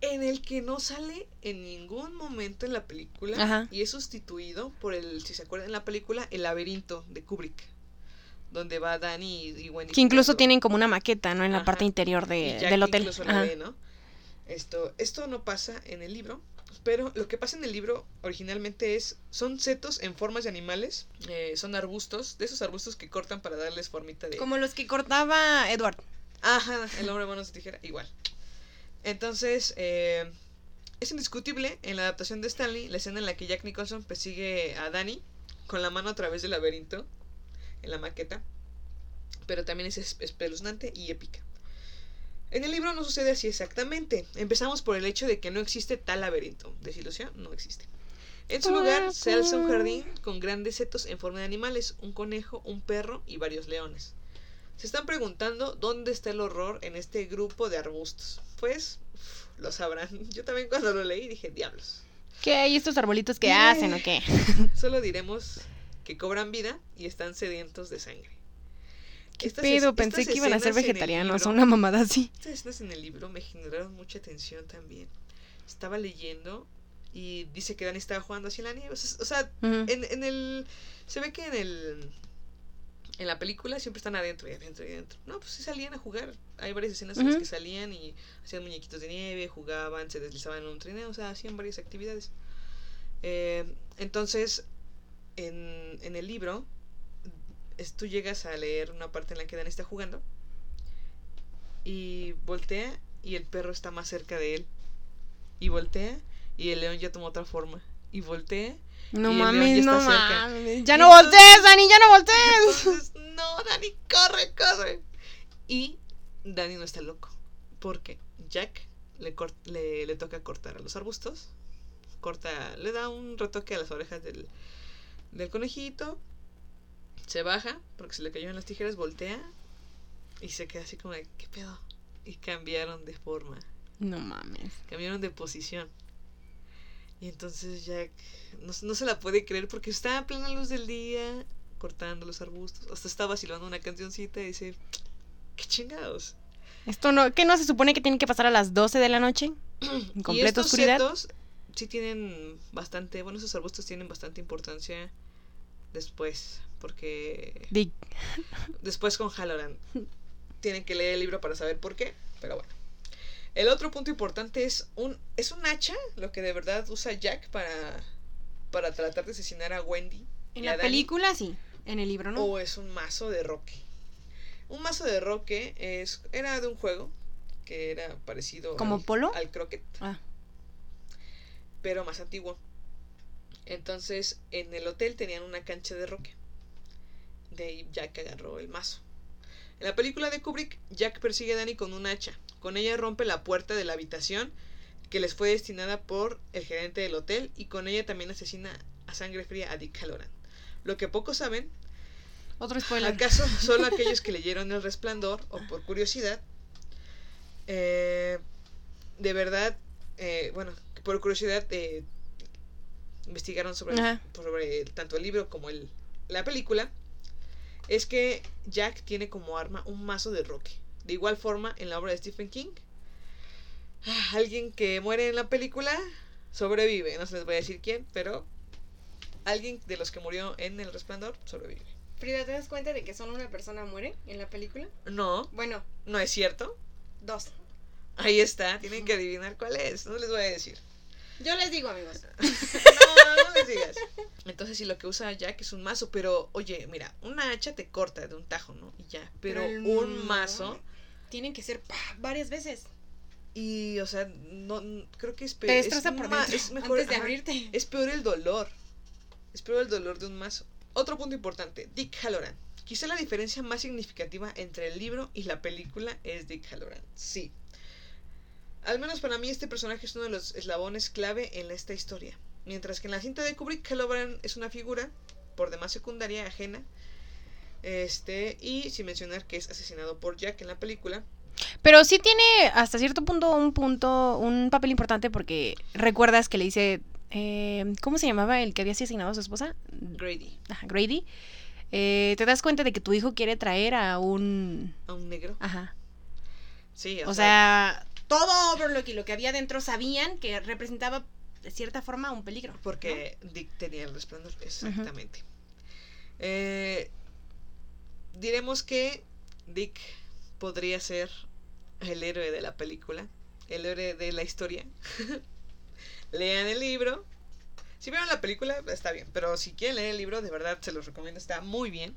en el que no sale en ningún momento en la película Ajá. y es sustituido por el, si se acuerdan en la película, el laberinto de Kubrick, donde va Danny y, y Wendy. Que incluso tienen como una maqueta, ¿no? En la parte interior de, del hotel. incluso la Ajá. ve, ¿no? Esto, esto no pasa en el libro, pero lo que pasa en el libro originalmente es, son setos en formas de animales, eh, son arbustos, de esos arbustos que cortan para darles formita de... Como los que cortaba Edward. Ajá, el hombre manos de tijera, igual. Entonces, eh, es indiscutible en la adaptación de Stanley la escena en la que Jack Nicholson persigue a Danny con la mano a través del laberinto en la maqueta, pero también es es- espeluznante y épica. En el libro no sucede así exactamente. Empezamos por el hecho de que no existe tal laberinto. Desilusión, no existe. En su lugar se alza un jardín con grandes setos en forma de animales, un conejo, un perro y varios leones. Se están preguntando dónde está el horror en este grupo de arbustos. Pues uf, lo sabrán. Yo también cuando lo leí dije, diablos. ¿Qué hay estos arbolitos que hacen o qué? Solo diremos que cobran vida y están sedientos de sangre. ¿Qué Estas pedo? es- Pensé que iban a ser vegetarianos o una mamada así. Estas escenas en el libro me generaron mucha tensión también. Estaba leyendo y dice que Dani estaba jugando así en la nieve. O sea, en, en el... Se ve que en el... En la película siempre están adentro y adentro y adentro. No, pues sí salían a jugar. Hay varias escenas en las que salían y hacían muñequitos de nieve, jugaban, se deslizaban en un trineo, o sea, hacían varias actividades. Eh, entonces, en, en el libro, es- tú llegas a leer una parte en la que Dan está jugando y voltea y el perro está más cerca de él. Y voltea y el león ya tomó otra forma. Y voltea. No y el león mames, ya no está cerca. mames. Ya no entonces- voltees, Dani, ya no voltees. Entonces, no, Dani, corre, corre. Y Dani no está loco. Porque Jack le, cor- le, le toca cortar a los arbustos. Corta, le da un retoque a las orejas del, del conejito. Se baja, porque se le cayó en las tijeras, voltea. Y se queda así como de, ¿qué pedo? Y cambiaron de forma. No mames. cambiaron de posición. Y entonces Jack no, no se la puede creer porque está a plena luz del día, cortando los arbustos. Hasta está vacilando una cancioncita y dice, ¿qué chingados? Esto no, ¿qué no se supone que tiene que pasar a las 12 de la noche? En y completa estos oscuridad. setos sí tienen bastante, bueno, esos arbustos tienen bastante importancia después, porque después con Halloran. Tienen que leer el libro para saber por qué, pero bueno. El otro punto importante es un es un hacha, lo que de verdad usa Jack para para tratar de asesinar a Wendy. En y a la película sí, en el libro no. O es un mazo de roque. Un mazo de roque es era de un juego que era parecido ¿Como al, polo? al croquet, Ah, pero más antiguo. Entonces, en el hotel tenían una cancha de roque. De ahí Jack agarró el mazo. En la película de Kubrick, Jack persigue a Danny con un hacha. Con ella rompe la puerta de la habitación que les fue destinada por el gerente del hotel y con ella también asesina a sangre fría a Dick Halloran. Lo que pocos saben, otro spoiler. ¿acaso solo aquellos que leyeron El Resplandor o por curiosidad, eh, de verdad, eh, bueno, por curiosidad eh, investigaron sobre, tanto el libro como el, la película? Es que Jack tiene como arma un mazo de roque. De igual forma, en la obra de Stephen King, ah, alguien que muere en la película sobrevive. No se les voy a decir quién, pero alguien de los que murió en El Resplandor sobrevive. Frida, ¿te das cuenta de que solo una persona muere en la película? No, Bueno, no es cierto. dos. Ahí está, tienen que adivinar cuál es. No les voy a decir. Yo les digo, amigos. No, no les digas. Entonces, si lo que usa Jack es un mazo, pero oye, mira, una hacha te corta de un tajo, ¿no? Y ya. Pero, un no. mazo. Tienen que ser varias veces. Y, o sea, no, creo que es peor. Te es, por ma- dentro es mejor. antes de ajá, abrirte. Es peor el dolor. Es peor el dolor de un mazo. Otro punto importante: Dick Halloran. Quizá la diferencia más significativa entre el libro y la película es Dick Halloran. Sí. Al menos para mí este personaje es uno de los eslabones clave en esta historia. Mientras que en la cinta de Kubrick, Halloran es una figura por demás secundaria, ajena. Este, y sin mencionar que es asesinado por Jack en la película. Pero sí tiene hasta cierto punto un punto, un papel importante porque recuerdas que le dice, eh, ¿cómo se llamaba el que había asesinado a su esposa? Grady, Ajá, Grady. Eh, te das cuenta de que tu hijo quiere traer a un... a un negro. Ajá. Sí, O sea, todo Overlook y lo que había dentro sabían que representaba de cierta forma un peligro. ¿no? Porque Dick tenía el resplandor, exactamente. Eh, diremos que Dick podría ser el héroe de la película, el héroe de la historia. Lean el libro. Si vieron la película, está bien, pero si quieren leer el libro, de verdad se los recomiendo, está muy bien.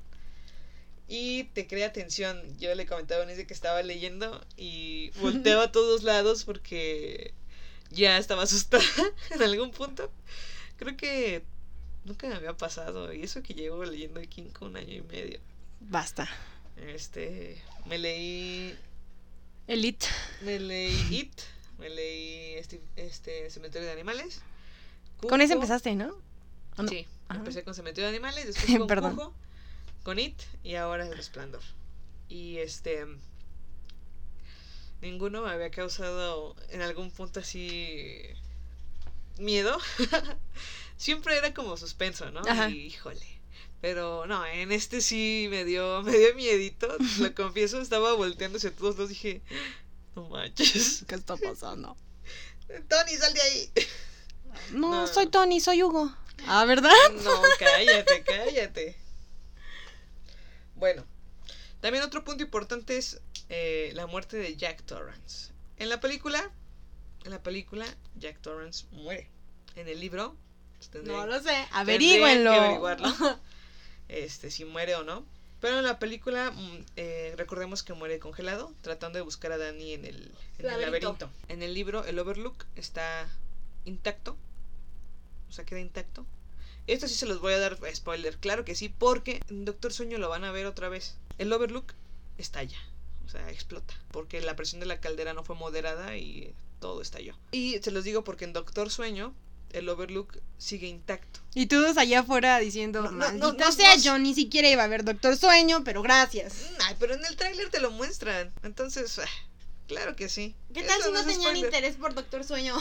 Y te crea tensión. Yo le comentaba a Denise que estaba leyendo y volteaba a todos lados porque ya estaba asustada en algún punto. Creo que nunca me había pasado. Y eso que llevo leyendo King un año y medio. Basta. Este. Me leí. Elite. Me leí It. Me leí este, este Cementerio de Animales. Con ese empezaste, ¿no? Sí, Ajá. empecé con Cementerio de Animales, después con Perdón. Cujo, con It y ahora El Resplandor. Y este. Ninguno me había causado en algún punto así. miedo. Siempre era como suspenso, ¿no? Ajá. Y híjole. Pero no, en este sí me dio, me dio miedito, lo confieso, estaba volteando hacia todos los dije, no manches. ¿Qué está pasando? Tony, sal de ahí. No, No. soy Tony, soy Hugo. Ah, ¿verdad? No, cállate, cállate. Bueno, también otro punto importante es eh, la muerte de Jack Torrance. En la película, en la película, Jack Torrance muere. En el libro, pues, No lo sé. Averígüenlo. que averiguarlo, este, si muere o no. Pero en la película, mm, eh, recordemos que muere congelado, tratando de buscar a Danny en el, en el laberinto. En el libro, el Overlook está intacto. O sea, queda intacto. Esto sí se los voy a dar spoiler, claro que sí, porque en Doctor Sueño lo van a ver otra vez. El Overlook estalla, o sea, explota, porque la presión de la caldera no fue moderada y todo estalló. Y se los digo porque en Doctor Sueño el Overlook sigue intacto. Y todos allá afuera diciendo, No, no, maldito no, no, sea, no. yo ni siquiera iba a ver Doctor Sueño, pero gracias. Ay, pero en el tráiler te lo muestran. Entonces, ah, claro que sí. ¿Qué tal Eso si no tenían spoiler. interés por Doctor Sueño?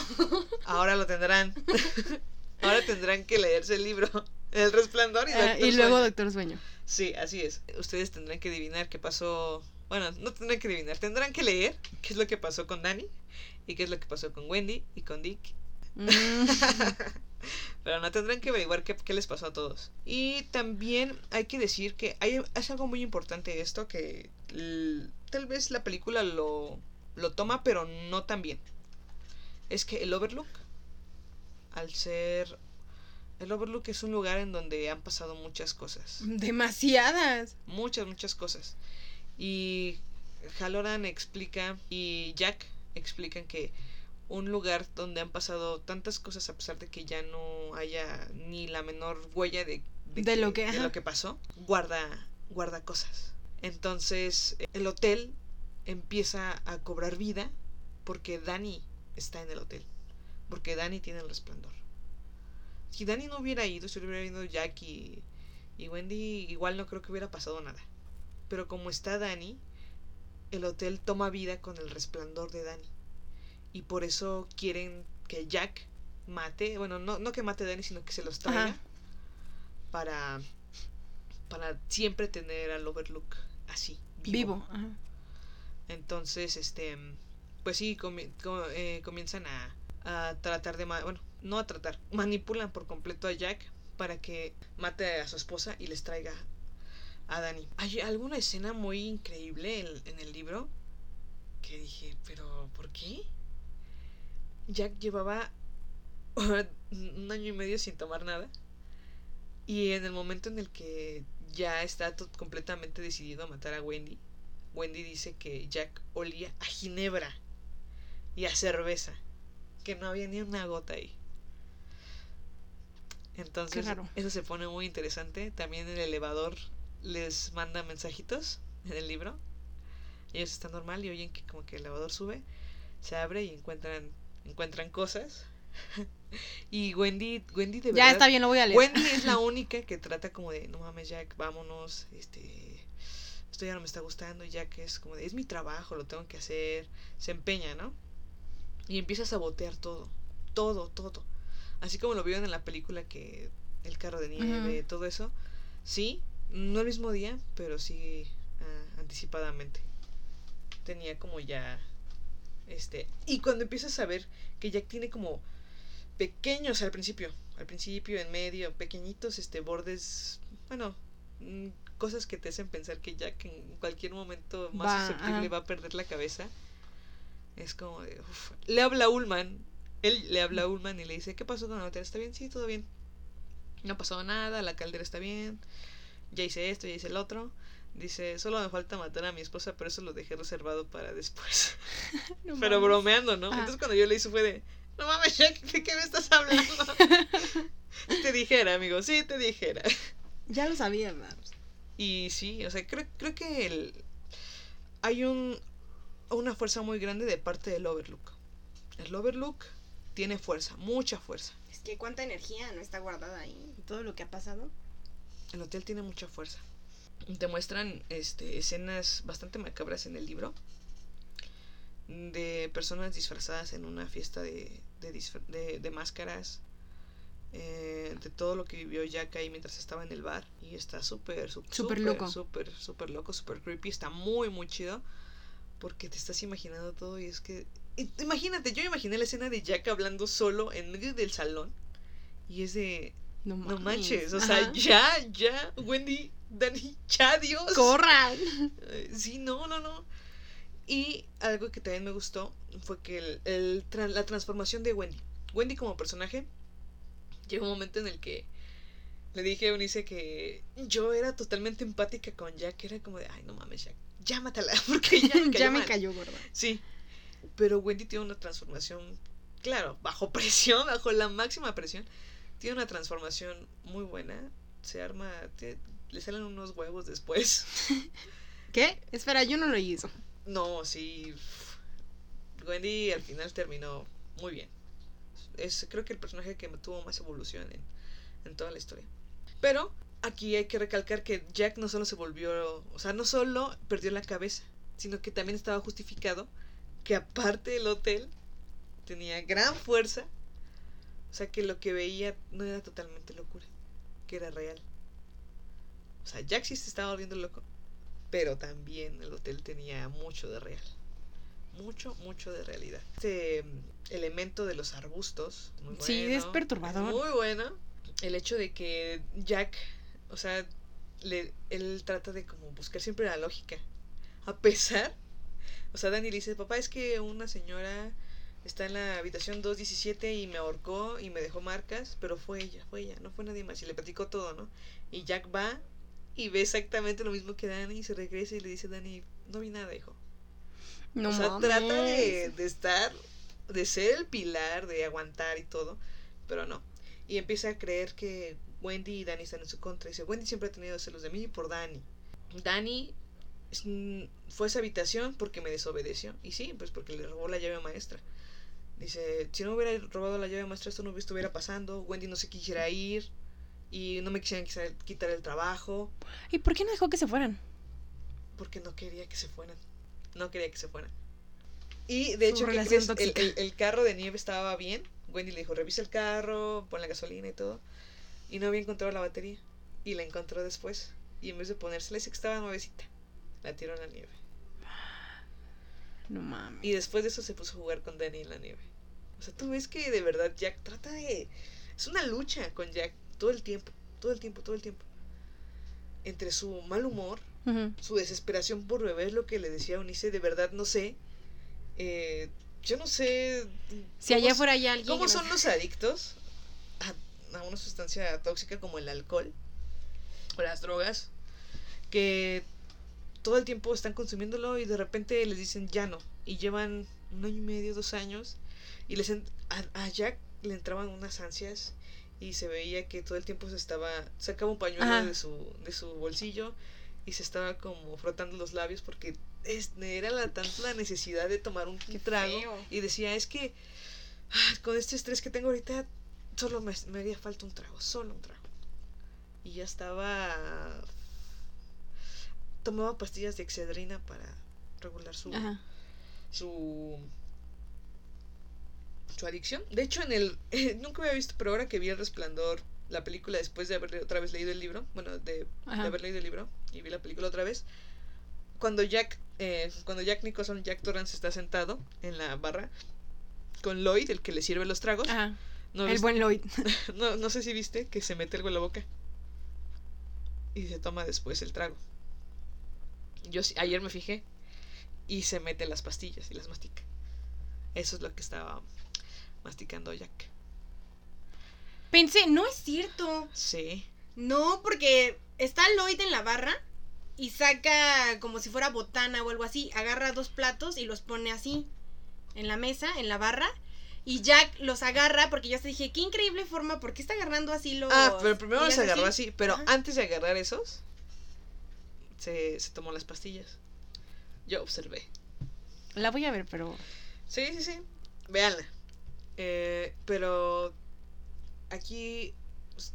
Ahora lo tendrán. Ahora tendrán que leerse el libro. El resplandor y, Ah, y luego Sueño. Doctor Sueño. Sí, así es. Ustedes tendrán que adivinar qué pasó. Bueno, no tendrán que adivinar. Tendrán que leer qué es lo que pasó con Danny. Y qué es lo que pasó con Wendy y con Dick. Mm. Pero no tendrán que averiguar qué, qué les pasó a todos. Y también hay que decir que hay, es algo muy importante esto que tal vez la película lo, lo toma, pero no tan bien. Es que el Overlook, al ser... El Overlook es un lugar en donde han pasado muchas cosas. Demasiadas. Muchas, muchas cosas. Y Halloran explica y Jack explican que un lugar donde han pasado tantas cosas a pesar de que ya no haya ni la menor huella de, De lo que- de lo que pasó, guarda, guarda cosas. Entonces el hotel empieza a cobrar vida porque Dani está en el hotel. Porque Dani tiene el resplandor. Si Dani no hubiera ido, si hubiera ido Jack y, y Wendy, igual no creo que hubiera pasado nada. Pero como está Dani, el hotel toma vida con el resplandor de Dani. Y por eso quieren que Jack mate, bueno, no, no que mate a Dani, sino que se los traiga Ajá. para para siempre tener al Overlook así, vivo. Vivo. Ajá. Entonces, este, pues sí, comi- co- eh, comienzan a, a tratar de, bueno, no a tratar, manipulan por completo a Jack para que mate a su esposa y les traiga a Dani. Hay alguna escena muy increíble en, en el libro que dije, pero ¿por qué? Jack llevaba un año y medio sin tomar nada. Y en el momento en el que ya está completamente decidido a matar a Wendy, Wendy dice que Jack olía a ginebra y a cerveza, que no había ni una gota ahí. Entonces, eso se pone muy interesante. También el elevador les manda mensajitos en el libro. Ellos están normal y oyen que como que el elevador sube, se abre y encuentran encuentran cosas. y Wendy, Wendy de Ya verdad está bien, lo voy a leer. Wendy es la única que trata como de, no mames, Jack, vámonos, este, esto ya no me está gustando, y Jack es como de, es mi trabajo, lo tengo que hacer, se empeña, ¿no? Y empieza a sabotear todo, todo, todo. Así como lo vieron en la película que el carro de nieve, todo eso, sí, no el mismo día, pero sí ah, anticipadamente. Tenía como ya, este, y cuando empiezas a ver que Jack tiene como pequeños al principio, al principio, en medio, pequeñitos, este, bordes, bueno, mm, cosas que te hacen pensar que Jack en cualquier momento más Va, susceptible ajá. va a perder la cabeza. Es como de, uf. Le habla a Ullman, él le habla a Ullman y le dice, ¿qué pasó con el hotel? ¿Está bien? Sí, todo bien. No pasó nada, la caldera está bien, ya hice esto, ya hice el otro. Dice, solo me falta matar a mi esposa, pero eso lo dejé reservado para después. No pero bromeando, ¿no? Ajá. Entonces cuando yo le hice fue de, no mames, Jack, ¿de qué me estás hablando? te dijera, amigo, sí, te dijera. Ya lo sabía, Babs. Y sí, o sea, creo, creo que el, hay un, una fuerza muy grande de parte del Overlook. El Overlook tiene fuerza, mucha fuerza. Es que cuánta energía no está guardada ahí. Todo lo que ha pasado. El hotel tiene mucha fuerza. Te muestran este, escenas bastante macabras en el libro de personas disfrazadas en una fiesta de, de, disfra- de- de máscaras, eh, de todo lo que vivió Jack ahí mientras estaba en el bar. Y está súper, sú- Súper loco. Súper, súper loco, súper creepy. Está muy, muy chido porque te estás imaginando todo y es que... Imagínate, yo imaginé la escena de Jack hablando solo en medio del salón y es de... No, manches, o Ajá. sea, ya, ya, Wendy, Dani, ya, Dios. ¡Corran! Eh, Sí, no, no, no. Y algo que también me gustó fue que el, el la transformación de Wendy. Wendy como personaje, llegó un momento en el que le dije a Eunice que yo era totalmente empática con Jack, era como de, ay, no mames, Jack, mátala, porque ya me cayó ya me mal". cayó, gorda. Sí, pero Wendy tiene una transformación, claro, bajo presión, bajo la máxima presión, tiene una transformación muy buena, se arma, te- le salen unos huevos después. ¿Qué? Espera, yo no lo hizo. No, sí, Wendy al final terminó muy bien. Es creo que el personaje que tuvo más evolución en, en toda la historia. Pero aquí hay que recalcar que Jack no solo se volvió, o sea, no solo perdió la cabeza, sino que también estaba justificado que aparte del hotel tenía gran fuerza, o sea, que lo que veía no era totalmente locura, que era real. O sea, Jack sí se estaba volviendo loco, pero también el hotel tenía mucho de real. mucho, mucho de realidad. Este mm, elemento de los arbustos, muy bueno. Sí, es perturbador. Muy bueno. El hecho de que Jack, o sea, le, él trata de como buscar siempre la lógica. A pesar, o sea, Danny le dice, papá, es que una señora está en la habitación 217 y me ahorcó y me dejó marcas, pero fue ella, fue ella, no fue nadie más. Y le platicó todo, ¿no? Y Jack va y ve exactamente lo mismo que Danny y se regresa y le dice, Danny, no vi nada, hijo. No o sea, mames. trata de, de estar, de ser el pilar, de aguantar y todo, pero no. Y empieza a creer que Wendy y Danny están en su contra. Dice, Wendy siempre ha tenido celos de mí por es- mm, fue a esa habitación porque me desobedeció. Y sí, pues porque le robó la llave maestra. Dice, si no hubiera robado la llave maestra, esto no estuviera pasando. Wendy no se quisiera ir. Y no me quisieran quitar- el trabajo. ¿Y por qué no dejó que se fueran? Porque no quería que se fueran. No quería que se fueran. Y de Su hecho, el carro de nieve estaba bien. Wendy le dijo, revisa el carro, pon la gasolina y todo. Y no había encontrado la batería. Y la encontró después. Y en vez de ponérsela, dice que estaba nuevecita. La tiró en la nieve. No mames. Y después de eso se puso a jugar con Danny en la nieve. O sea, tú ves que de verdad Jack trata de... Es una lucha con Jack todo el tiempo. Todo el tiempo, todo el tiempo. Entre su mal humor su desesperación por beber lo que le decía a Unice, de verdad no sé. Eh, yo no sé. Si allá fuera ya alguien. ¿Cómo son los adictos a, una sustancia tóxica como el alcohol o las drogas? Que todo el tiempo están consumiéndolo y de repente les dicen ya no. Y llevan un año y medio, dos años. Y les a, a Jack le entraban unas ansias y se veía que todo el tiempo se estaba. sacaba un pañuelo Ajá. de su, de su bolsillo y se estaba como frotando los labios porque es- era la, tanto la necesidad de tomar un trago y decía es que ah, con este estrés que tengo ahorita solo me, me haría falta un trago, solo un trago. Y ya estaba tomaba pastillas de excedrina para regular su Ajá. su su adicción. De hecho, en el nunca había visto, pero ahora que vi El Resplandor, la película después de haber otra vez leído el libro, bueno, de, haber leído el libro y vi la película otra vez, cuando Jack eh, cuando Jack Nicholson, Jack Torrance está sentado en la barra con Lloyd, el que le sirve los tragos. Ajá. ¿No, El viste- buen Lloyd. no, no sé si viste que se mete algo en la boca y se toma después el trago. Yo ayer me fijé y se mete las pastillas y las mastica. Eso es lo que estaba masticando Jack. Pensé, no es cierto. Sí. No, porque está Lloyd en la barra y saca como si fuera botana o algo así. Agarra dos platos y los pone así en la mesa, en la barra. Y Jack los agarra porque yo te dije, qué increíble forma, ¿por qué está agarrando así los... Ah, pero primero los agarró así, pero Ajá. antes de agarrar esos, se, se tomó las pastillas. Yo observé. La voy a ver, pero... Sí, sí, sí. Véanla. Eh, pero aquí,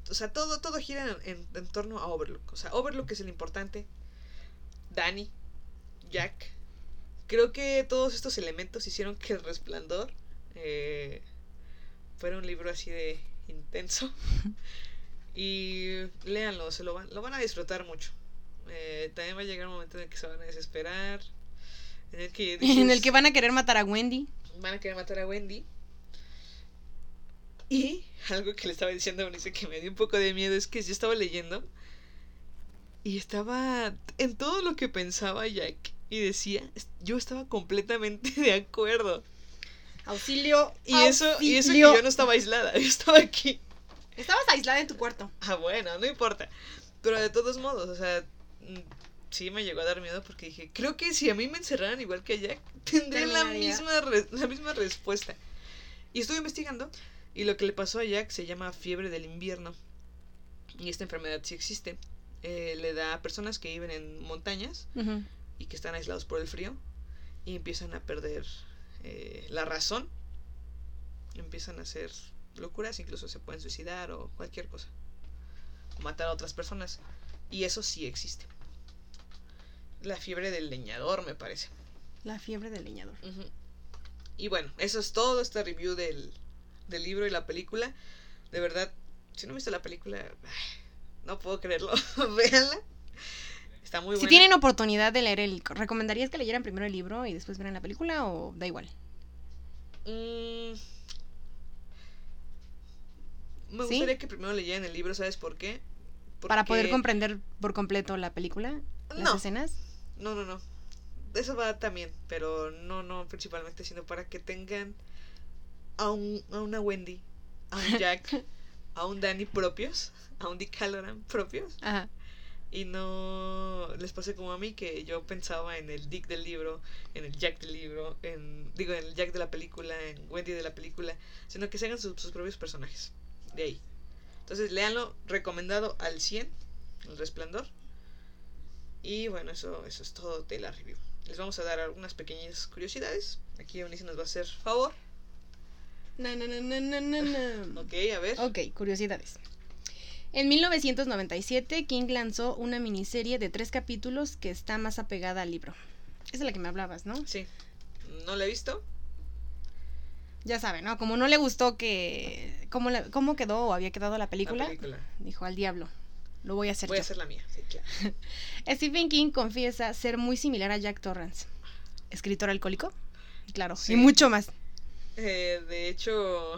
o sea, todo, todo gira en, en- en torno a Overlook. O sea, Overlook es el importante. Danny, Jack. Creo que todos estos elementos hicieron que El Resplandor eh, fuera un libro así de intenso. y léanlo, se lo van, lo van a disfrutar mucho. Eh, también va a llegar un momento en el que se van a desesperar. En el que, en el dices- que van a querer matar a Wendy. van a querer matar a Wendy. Y algo que le estaba diciendo a Eunice que me dio un poco de miedo es que yo estaba leyendo y estaba en todo lo que pensaba Jack y decía, yo estaba completamente de acuerdo. Auxilio. Y eso, y eso que yo no estaba aislada, yo estaba aquí. Estabas aislada en tu cuarto. Ah, bueno, no importa. Pero de todos modos, o sea, mm, sí me llegó a dar miedo porque dije, creo que si a mí me encerraran igual que a Jack, tendría la misma, re- la misma respuesta. Y estuve investigando y lo que le pasó a Jack se llama fiebre del invierno. Y esta enfermedad sí existe. Eh, le da a personas que viven en montañas y que están aislados por el frío y empiezan a perder eh, la razón. Empiezan a hacer locuras, incluso se pueden suicidar o cualquier cosa. O matar a otras personas. Y eso sí existe. La fiebre del leñador, me parece. La fiebre del leñador. Y bueno, eso es todo este review del, del libro y la película. De verdad, si no viste la película, no puedo creerlo. Véanla. Está muy Si buena. tienen oportunidad de leer el... ¿Recomendarías que leyeran primero el libro y después vieran la película o da igual? Mm. Me ¿Sí? gustaría que primero leyeran el libro, ¿sabes por qué? Para poder comprender por completo la película, las No. escenas. No, no, no. Eso va también, pero no, no principalmente, sino para que tengan a, un, a una Wendy, a un Jack, a un Danny propios, a un Dick Halloran propios, Ajá. Y no les pase como a mí que yo pensaba en el Dick del libro, en el Jack del libro, en digo en el Jack de la película, en Wendy de la película, sino que se hagan sus, sus propios personajes. De ahí. Entonces, léanlo recomendado al 100, El Resplandor. Y bueno, eso, eso es todo de la review. Les vamos a dar algunas pequeñas curiosidades. Aquí Eunice nos va a hacer favor. Na, na, na, na, na, na. Ok, a ver. Ok, curiosidades. En 1997, King lanzó una miniserie de tres capítulos que está más apegada al libro. Esa es la que me hablabas, ¿no? Sí. No la he visto. Ya saben, ¿no? Como no le gustó que... ¿Cómo, la- cómo quedó o había quedado la La película? Dijo, al diablo. Lo voy a hacer Voy a yo. hacer la mía. Sí, claro. Stephen King confiesa ser muy similar a Jack Torrance. Escritor alcohólico. Claro. Sí. Y mucho más. Eh, de hecho,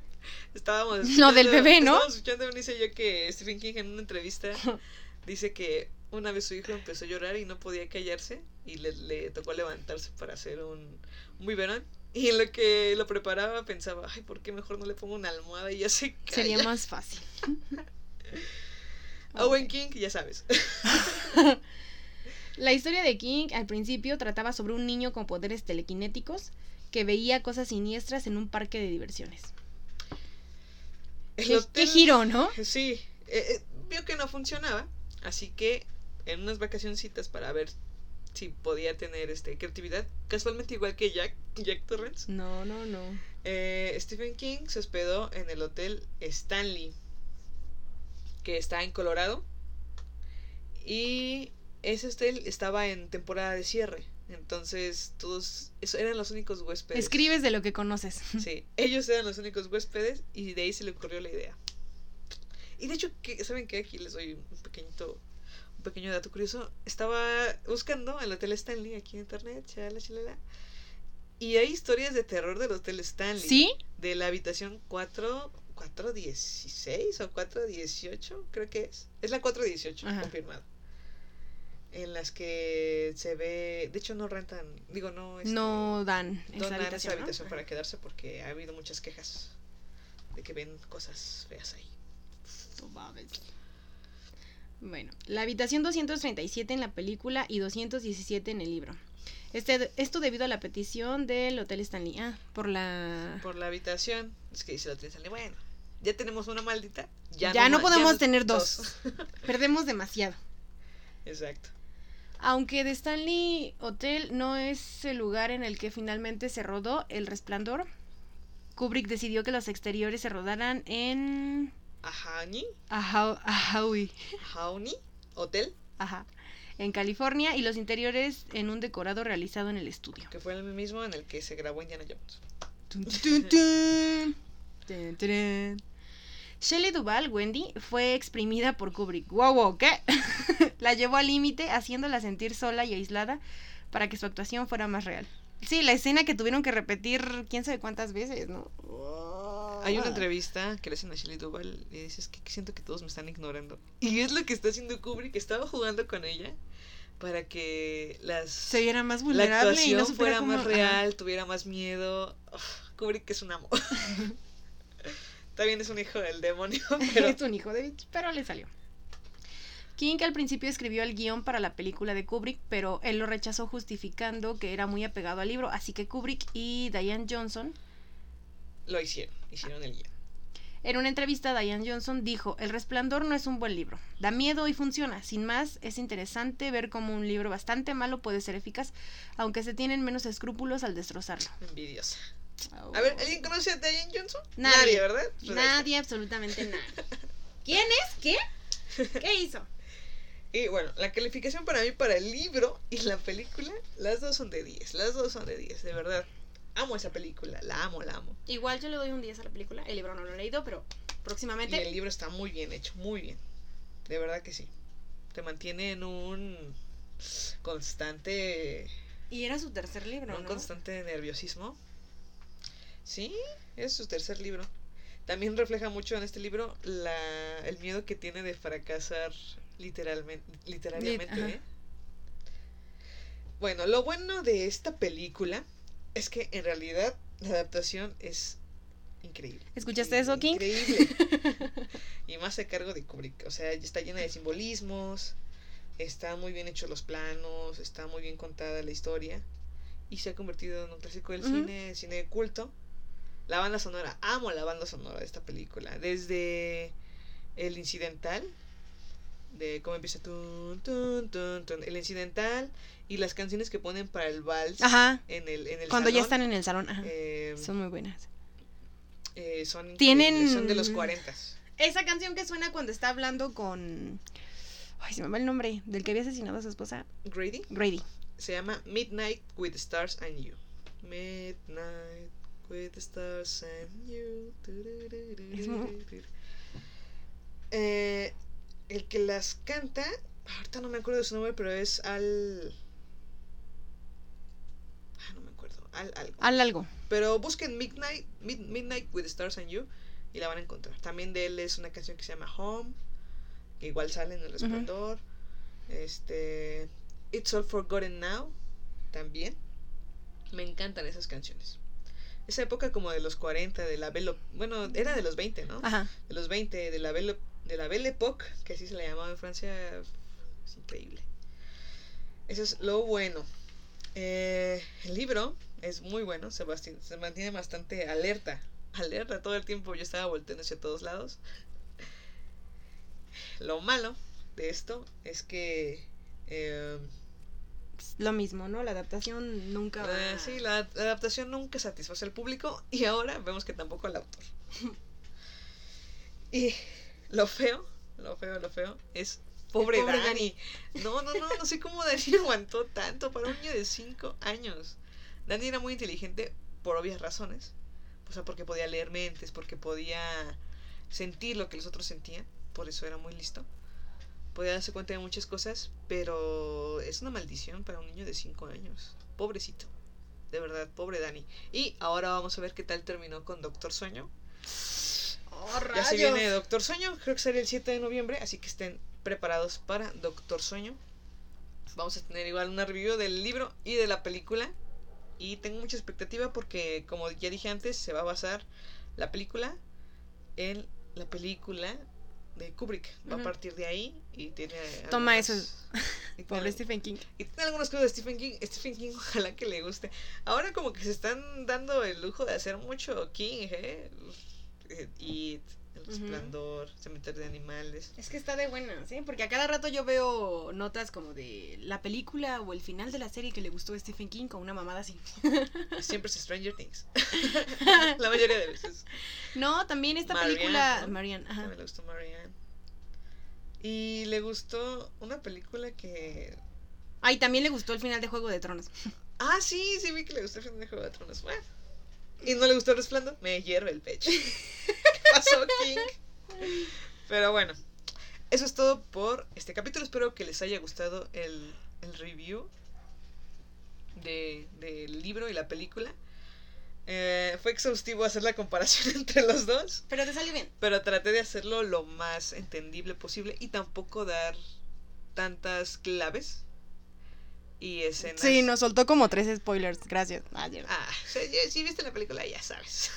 estábamos. Lo del bebé, ¿no? Estábamos escuchando, Eunice y yo, que Stephen King en una entrevista dice que una vez su hijo empezó a llorar y no podía callarse y le, le tocó levantarse para hacer un, un biberón. Y en lo que lo preparaba pensaba, ay, ¿por qué mejor no le pongo una almohada y ya se calla? Sería más fácil. Owen King, ya sabes. La historia de King al principio trataba sobre un niño con poderes telequinéticos que veía cosas siniestras en un parque de diversiones. El ¿Qué, hotel- qué giro, ¿no? Sí, eh, eh, vio que no funcionaba, así que en unas vacacioncitas para ver si podía tener este creatividad, casualmente igual que Jack, Jack Torrance, No, no, no. eh, Stephen King se hospedó en el hotel Stanley, que está en Colorado, y ese hotel estaba en temporada de cierre, entonces todos eso eran los únicos huéspedes. Escribes de lo que conoces. Sí, ellos eran los únicos huéspedes y de ahí se le ocurrió la idea. Y de hecho, ¿qué- ¿saben qué? Aquí les doy un pequeñito, un pequeño dato curioso. Estaba buscando el Hotel Stanley aquí en internet, chala, chalala. Y hay historias de terror del Hotel Stanley. ¿Sí? De la habitación 4, 416 o 418, creo que es. Es la 418, Ajá. confirmado. En las que se ve, de hecho no rentan, digo no, este, No dan esa donan habitación, esa ¿no? habitación para quedarse porque ha habido muchas quejas de que ven cosas feas ahí. Bueno, la habitación 237 en la película y 217 en el libro. Este, esto debido a la petición del Hotel Stanley. Ah, por la... Por la habitación, es que dice la Hotel Stanley, bueno, ya tenemos una maldita, ya, Ya no podemos tener dos. dos. Perdemos demasiado. Exacto. Aunque The Stanley Hotel no es el lugar en el que finalmente se rodó El Resplandor, Kubrick decidió que los exteriores se rodaran en Ahani, Aha- Ahaui, Hauni, Hotel, ajá, en California y los interiores en un decorado realizado en el estudio. que fue el mismo en el que se grabó Indiana Jones. Shelley Duvall, Wendy, fue exprimida por Kubrick. Wow, wow, ¿qué? la llevó al límite, haciéndola sentir sola y aislada para que su actuación fuera más real. Sí, la escena que tuvieron que repetir quién sabe cuántas veces, ¿no? Hay una entrevista que le hacen a Shelley Duvall y dices que siento que todos me están ignorando. Y es lo que está haciendo Kubrick, estaba jugando con ella para que las Se viera más la vulnerable y actuación no supiera fuera más real, tuviera más miedo. Uf, Kubrick es un amo. También es un hijo del demonio, pero es un hijo de bitch, pero le salió. King al principio escribió el guion para la película de Kubrick, pero él lo rechazó justificando que era muy apegado al libro, así que Kubrick y Diane Johnson, lo hicieron, hicieron el guion. en una entrevista Diane Johnson dijo, El Resplandor no es un buen libro, da miedo y funciona, sin más es interesante ver cómo un libro bastante malo puede ser eficaz, aunque se tienen menos escrúpulos al destrozarlo. Envidiosa. A ver, ¿alguien conoce a Diane Johnson? Nadie. ¿verdad? Pues. Nadie, absolutamente nadie. ¿Quién es? ¿Qué? ¿Qué hizo? Y bueno, la calificación para mí para el libro y la película, las dos son de 10, las dos son de 10, de verdad. Amo esa película, la amo, la amo. Igual yo le doy un 10 a la película. El libro no lo he leído, pero Y próximamente. el libro está muy bien hecho, muy bien. De verdad que sí. te mantiene en un constante Y era su tercer libro, un ¿no? constante nerviosismo. Sí, es su tercer libro. También refleja mucho en este libro la, el miedo que tiene de fracasar literalmente, literariamente. ¿eh? Bueno, lo bueno de esta película es que en realidad la adaptación es increíble. ¿Escuchaste eso, King? Increíble. y más a cargo de Kubrick. O sea, está llena de simbolismos, están muy bien hechos los planos, está muy bien contada la historia. Y se ha convertido en un clásico del cine, cine de culto. La banda sonora, amo la banda sonora de esta película. Desde el incidental, de cómo empieza tun, tun, tun, tun, el incidental y las canciones que ponen para el vals Ajá. en el, en el Cuando ya están en el salón. Ajá. eh, Son muy buenas. eh, son Tienen- son de los 40 Esa canción que suena cuando está hablando con. Ay, se me va el nombre. Del que había asesinado a su esposa. Grady Grady. se llama Midnight with Stars and You. Midnight with the Stars and You. Eh, el que las canta, ahorita no me acuerdo de su nombre, pero es Al. Ah, no me acuerdo. Al algo. Al algo. Pero busquen Midnight, Mid- Midnight with the Stars and You y la van a encontrar. También de él es una canción que se llama Home, que igual sale en El Resplandor. Este, It's All Forgotten Now, también. Me encantan esas canciones. Esa época como de los 40, de la Belle, bueno, era de los 20, ¿no? Ajá. De los 20, de la Belle, de la Belle Époque, que así se le llamaba en Francia, es increíble. Eso es lo bueno. Eh, el libro es muy bueno, se, se mantiene bastante alerta, alerta todo el tiempo. Yo estaba volteando hacia todos lados. Lo malo de esto es que eh, Lo mismo, ¿no? La adaptación nunca va. eh, sí, la, la adaptación nunca satisface al público y ahora vemos que tampoco al autor. y lo feo, lo feo, lo feo es pobre, pobre Dani. No, no, no, no sé cómo Dani aguantó tanto para un niño de 5 años. Dani era muy inteligente por obvias razones. O sea, porque podía leer mentes, porque podía sentir lo que los otros sentían. Por eso era muy listo. Podía darse cuenta de muchas cosas, pero es una maldición para un niño de 5 años. Pobrecito. De verdad, pobre Dani. Y ahora vamos a ver qué tal terminó con Doctor Sueño. ¡Oh, Ya se viene Doctor Sueño, creo que será el 7 de noviembre, así que estén preparados para Doctor Sueño. Vamos a tener igual una review del libro y de la película. Y tengo mucha expectativa porque, como ya dije antes, se va a basar la película en la película de Kubrick. Va a partir de ahí y tiene. Toma algunos- eso. y Pobre Stephen King. y tiene algunas cosas de Stephen King. Stephen King, ojalá que le guste. Ahora como que se están dando el lujo de hacer mucho King, ¿eh? Eh, It, El. Resplandor, Cementerio de Animales. Es que está de buena, ¿sí? Porque a cada rato yo veo notas como de la película o el final de la serie que le gustó a Stephen King con una mamada así. Siempre es Stranger Things. la mayoría de veces. No, también esta Marianne, película. ¿no? Marianne, ajá. Me gustó Marianne. Y le gustó una película que... Ay, también le gustó el final de Juego de Tronos. Ah, sí, sí vi que le gustó el final de Juego de Tronos. Bueno. Y no le gustó el resplandor. Me hierve el pecho. ¿Qué pasó, King? Pero bueno. Eso es todo por este capítulo. Espero que les haya gustado el, el review de- del libro y la película. Eh, fue exhaustivo hacer la comparación entre los dos. Pero te salió bien. Pero traté de hacerlo lo más entendible posible y tampoco dar tantas claves y escenas. Sí, nos soltó como tres spoilers. Gracias. Ah, si- si viste la película ya sabes.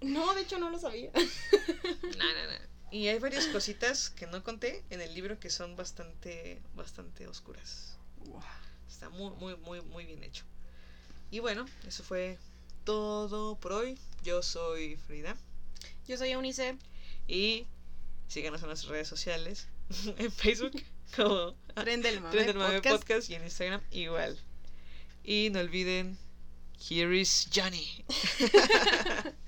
No, de hecho no lo sabía. No, no, no. Y hay varias cositas que no conté en el libro que son bastante, bastante oscuras. Está muy, muy, muy, muy bien hecho. Y bueno, eso fue todo por hoy. Yo soy Frida. Yo soy Eunice. Y síganos en nuestras redes sociales. en Facebook como Tren del Mame Tren del Mame Podcast. Podcast y en Instagram igual. Y no olviden, here is Johnny.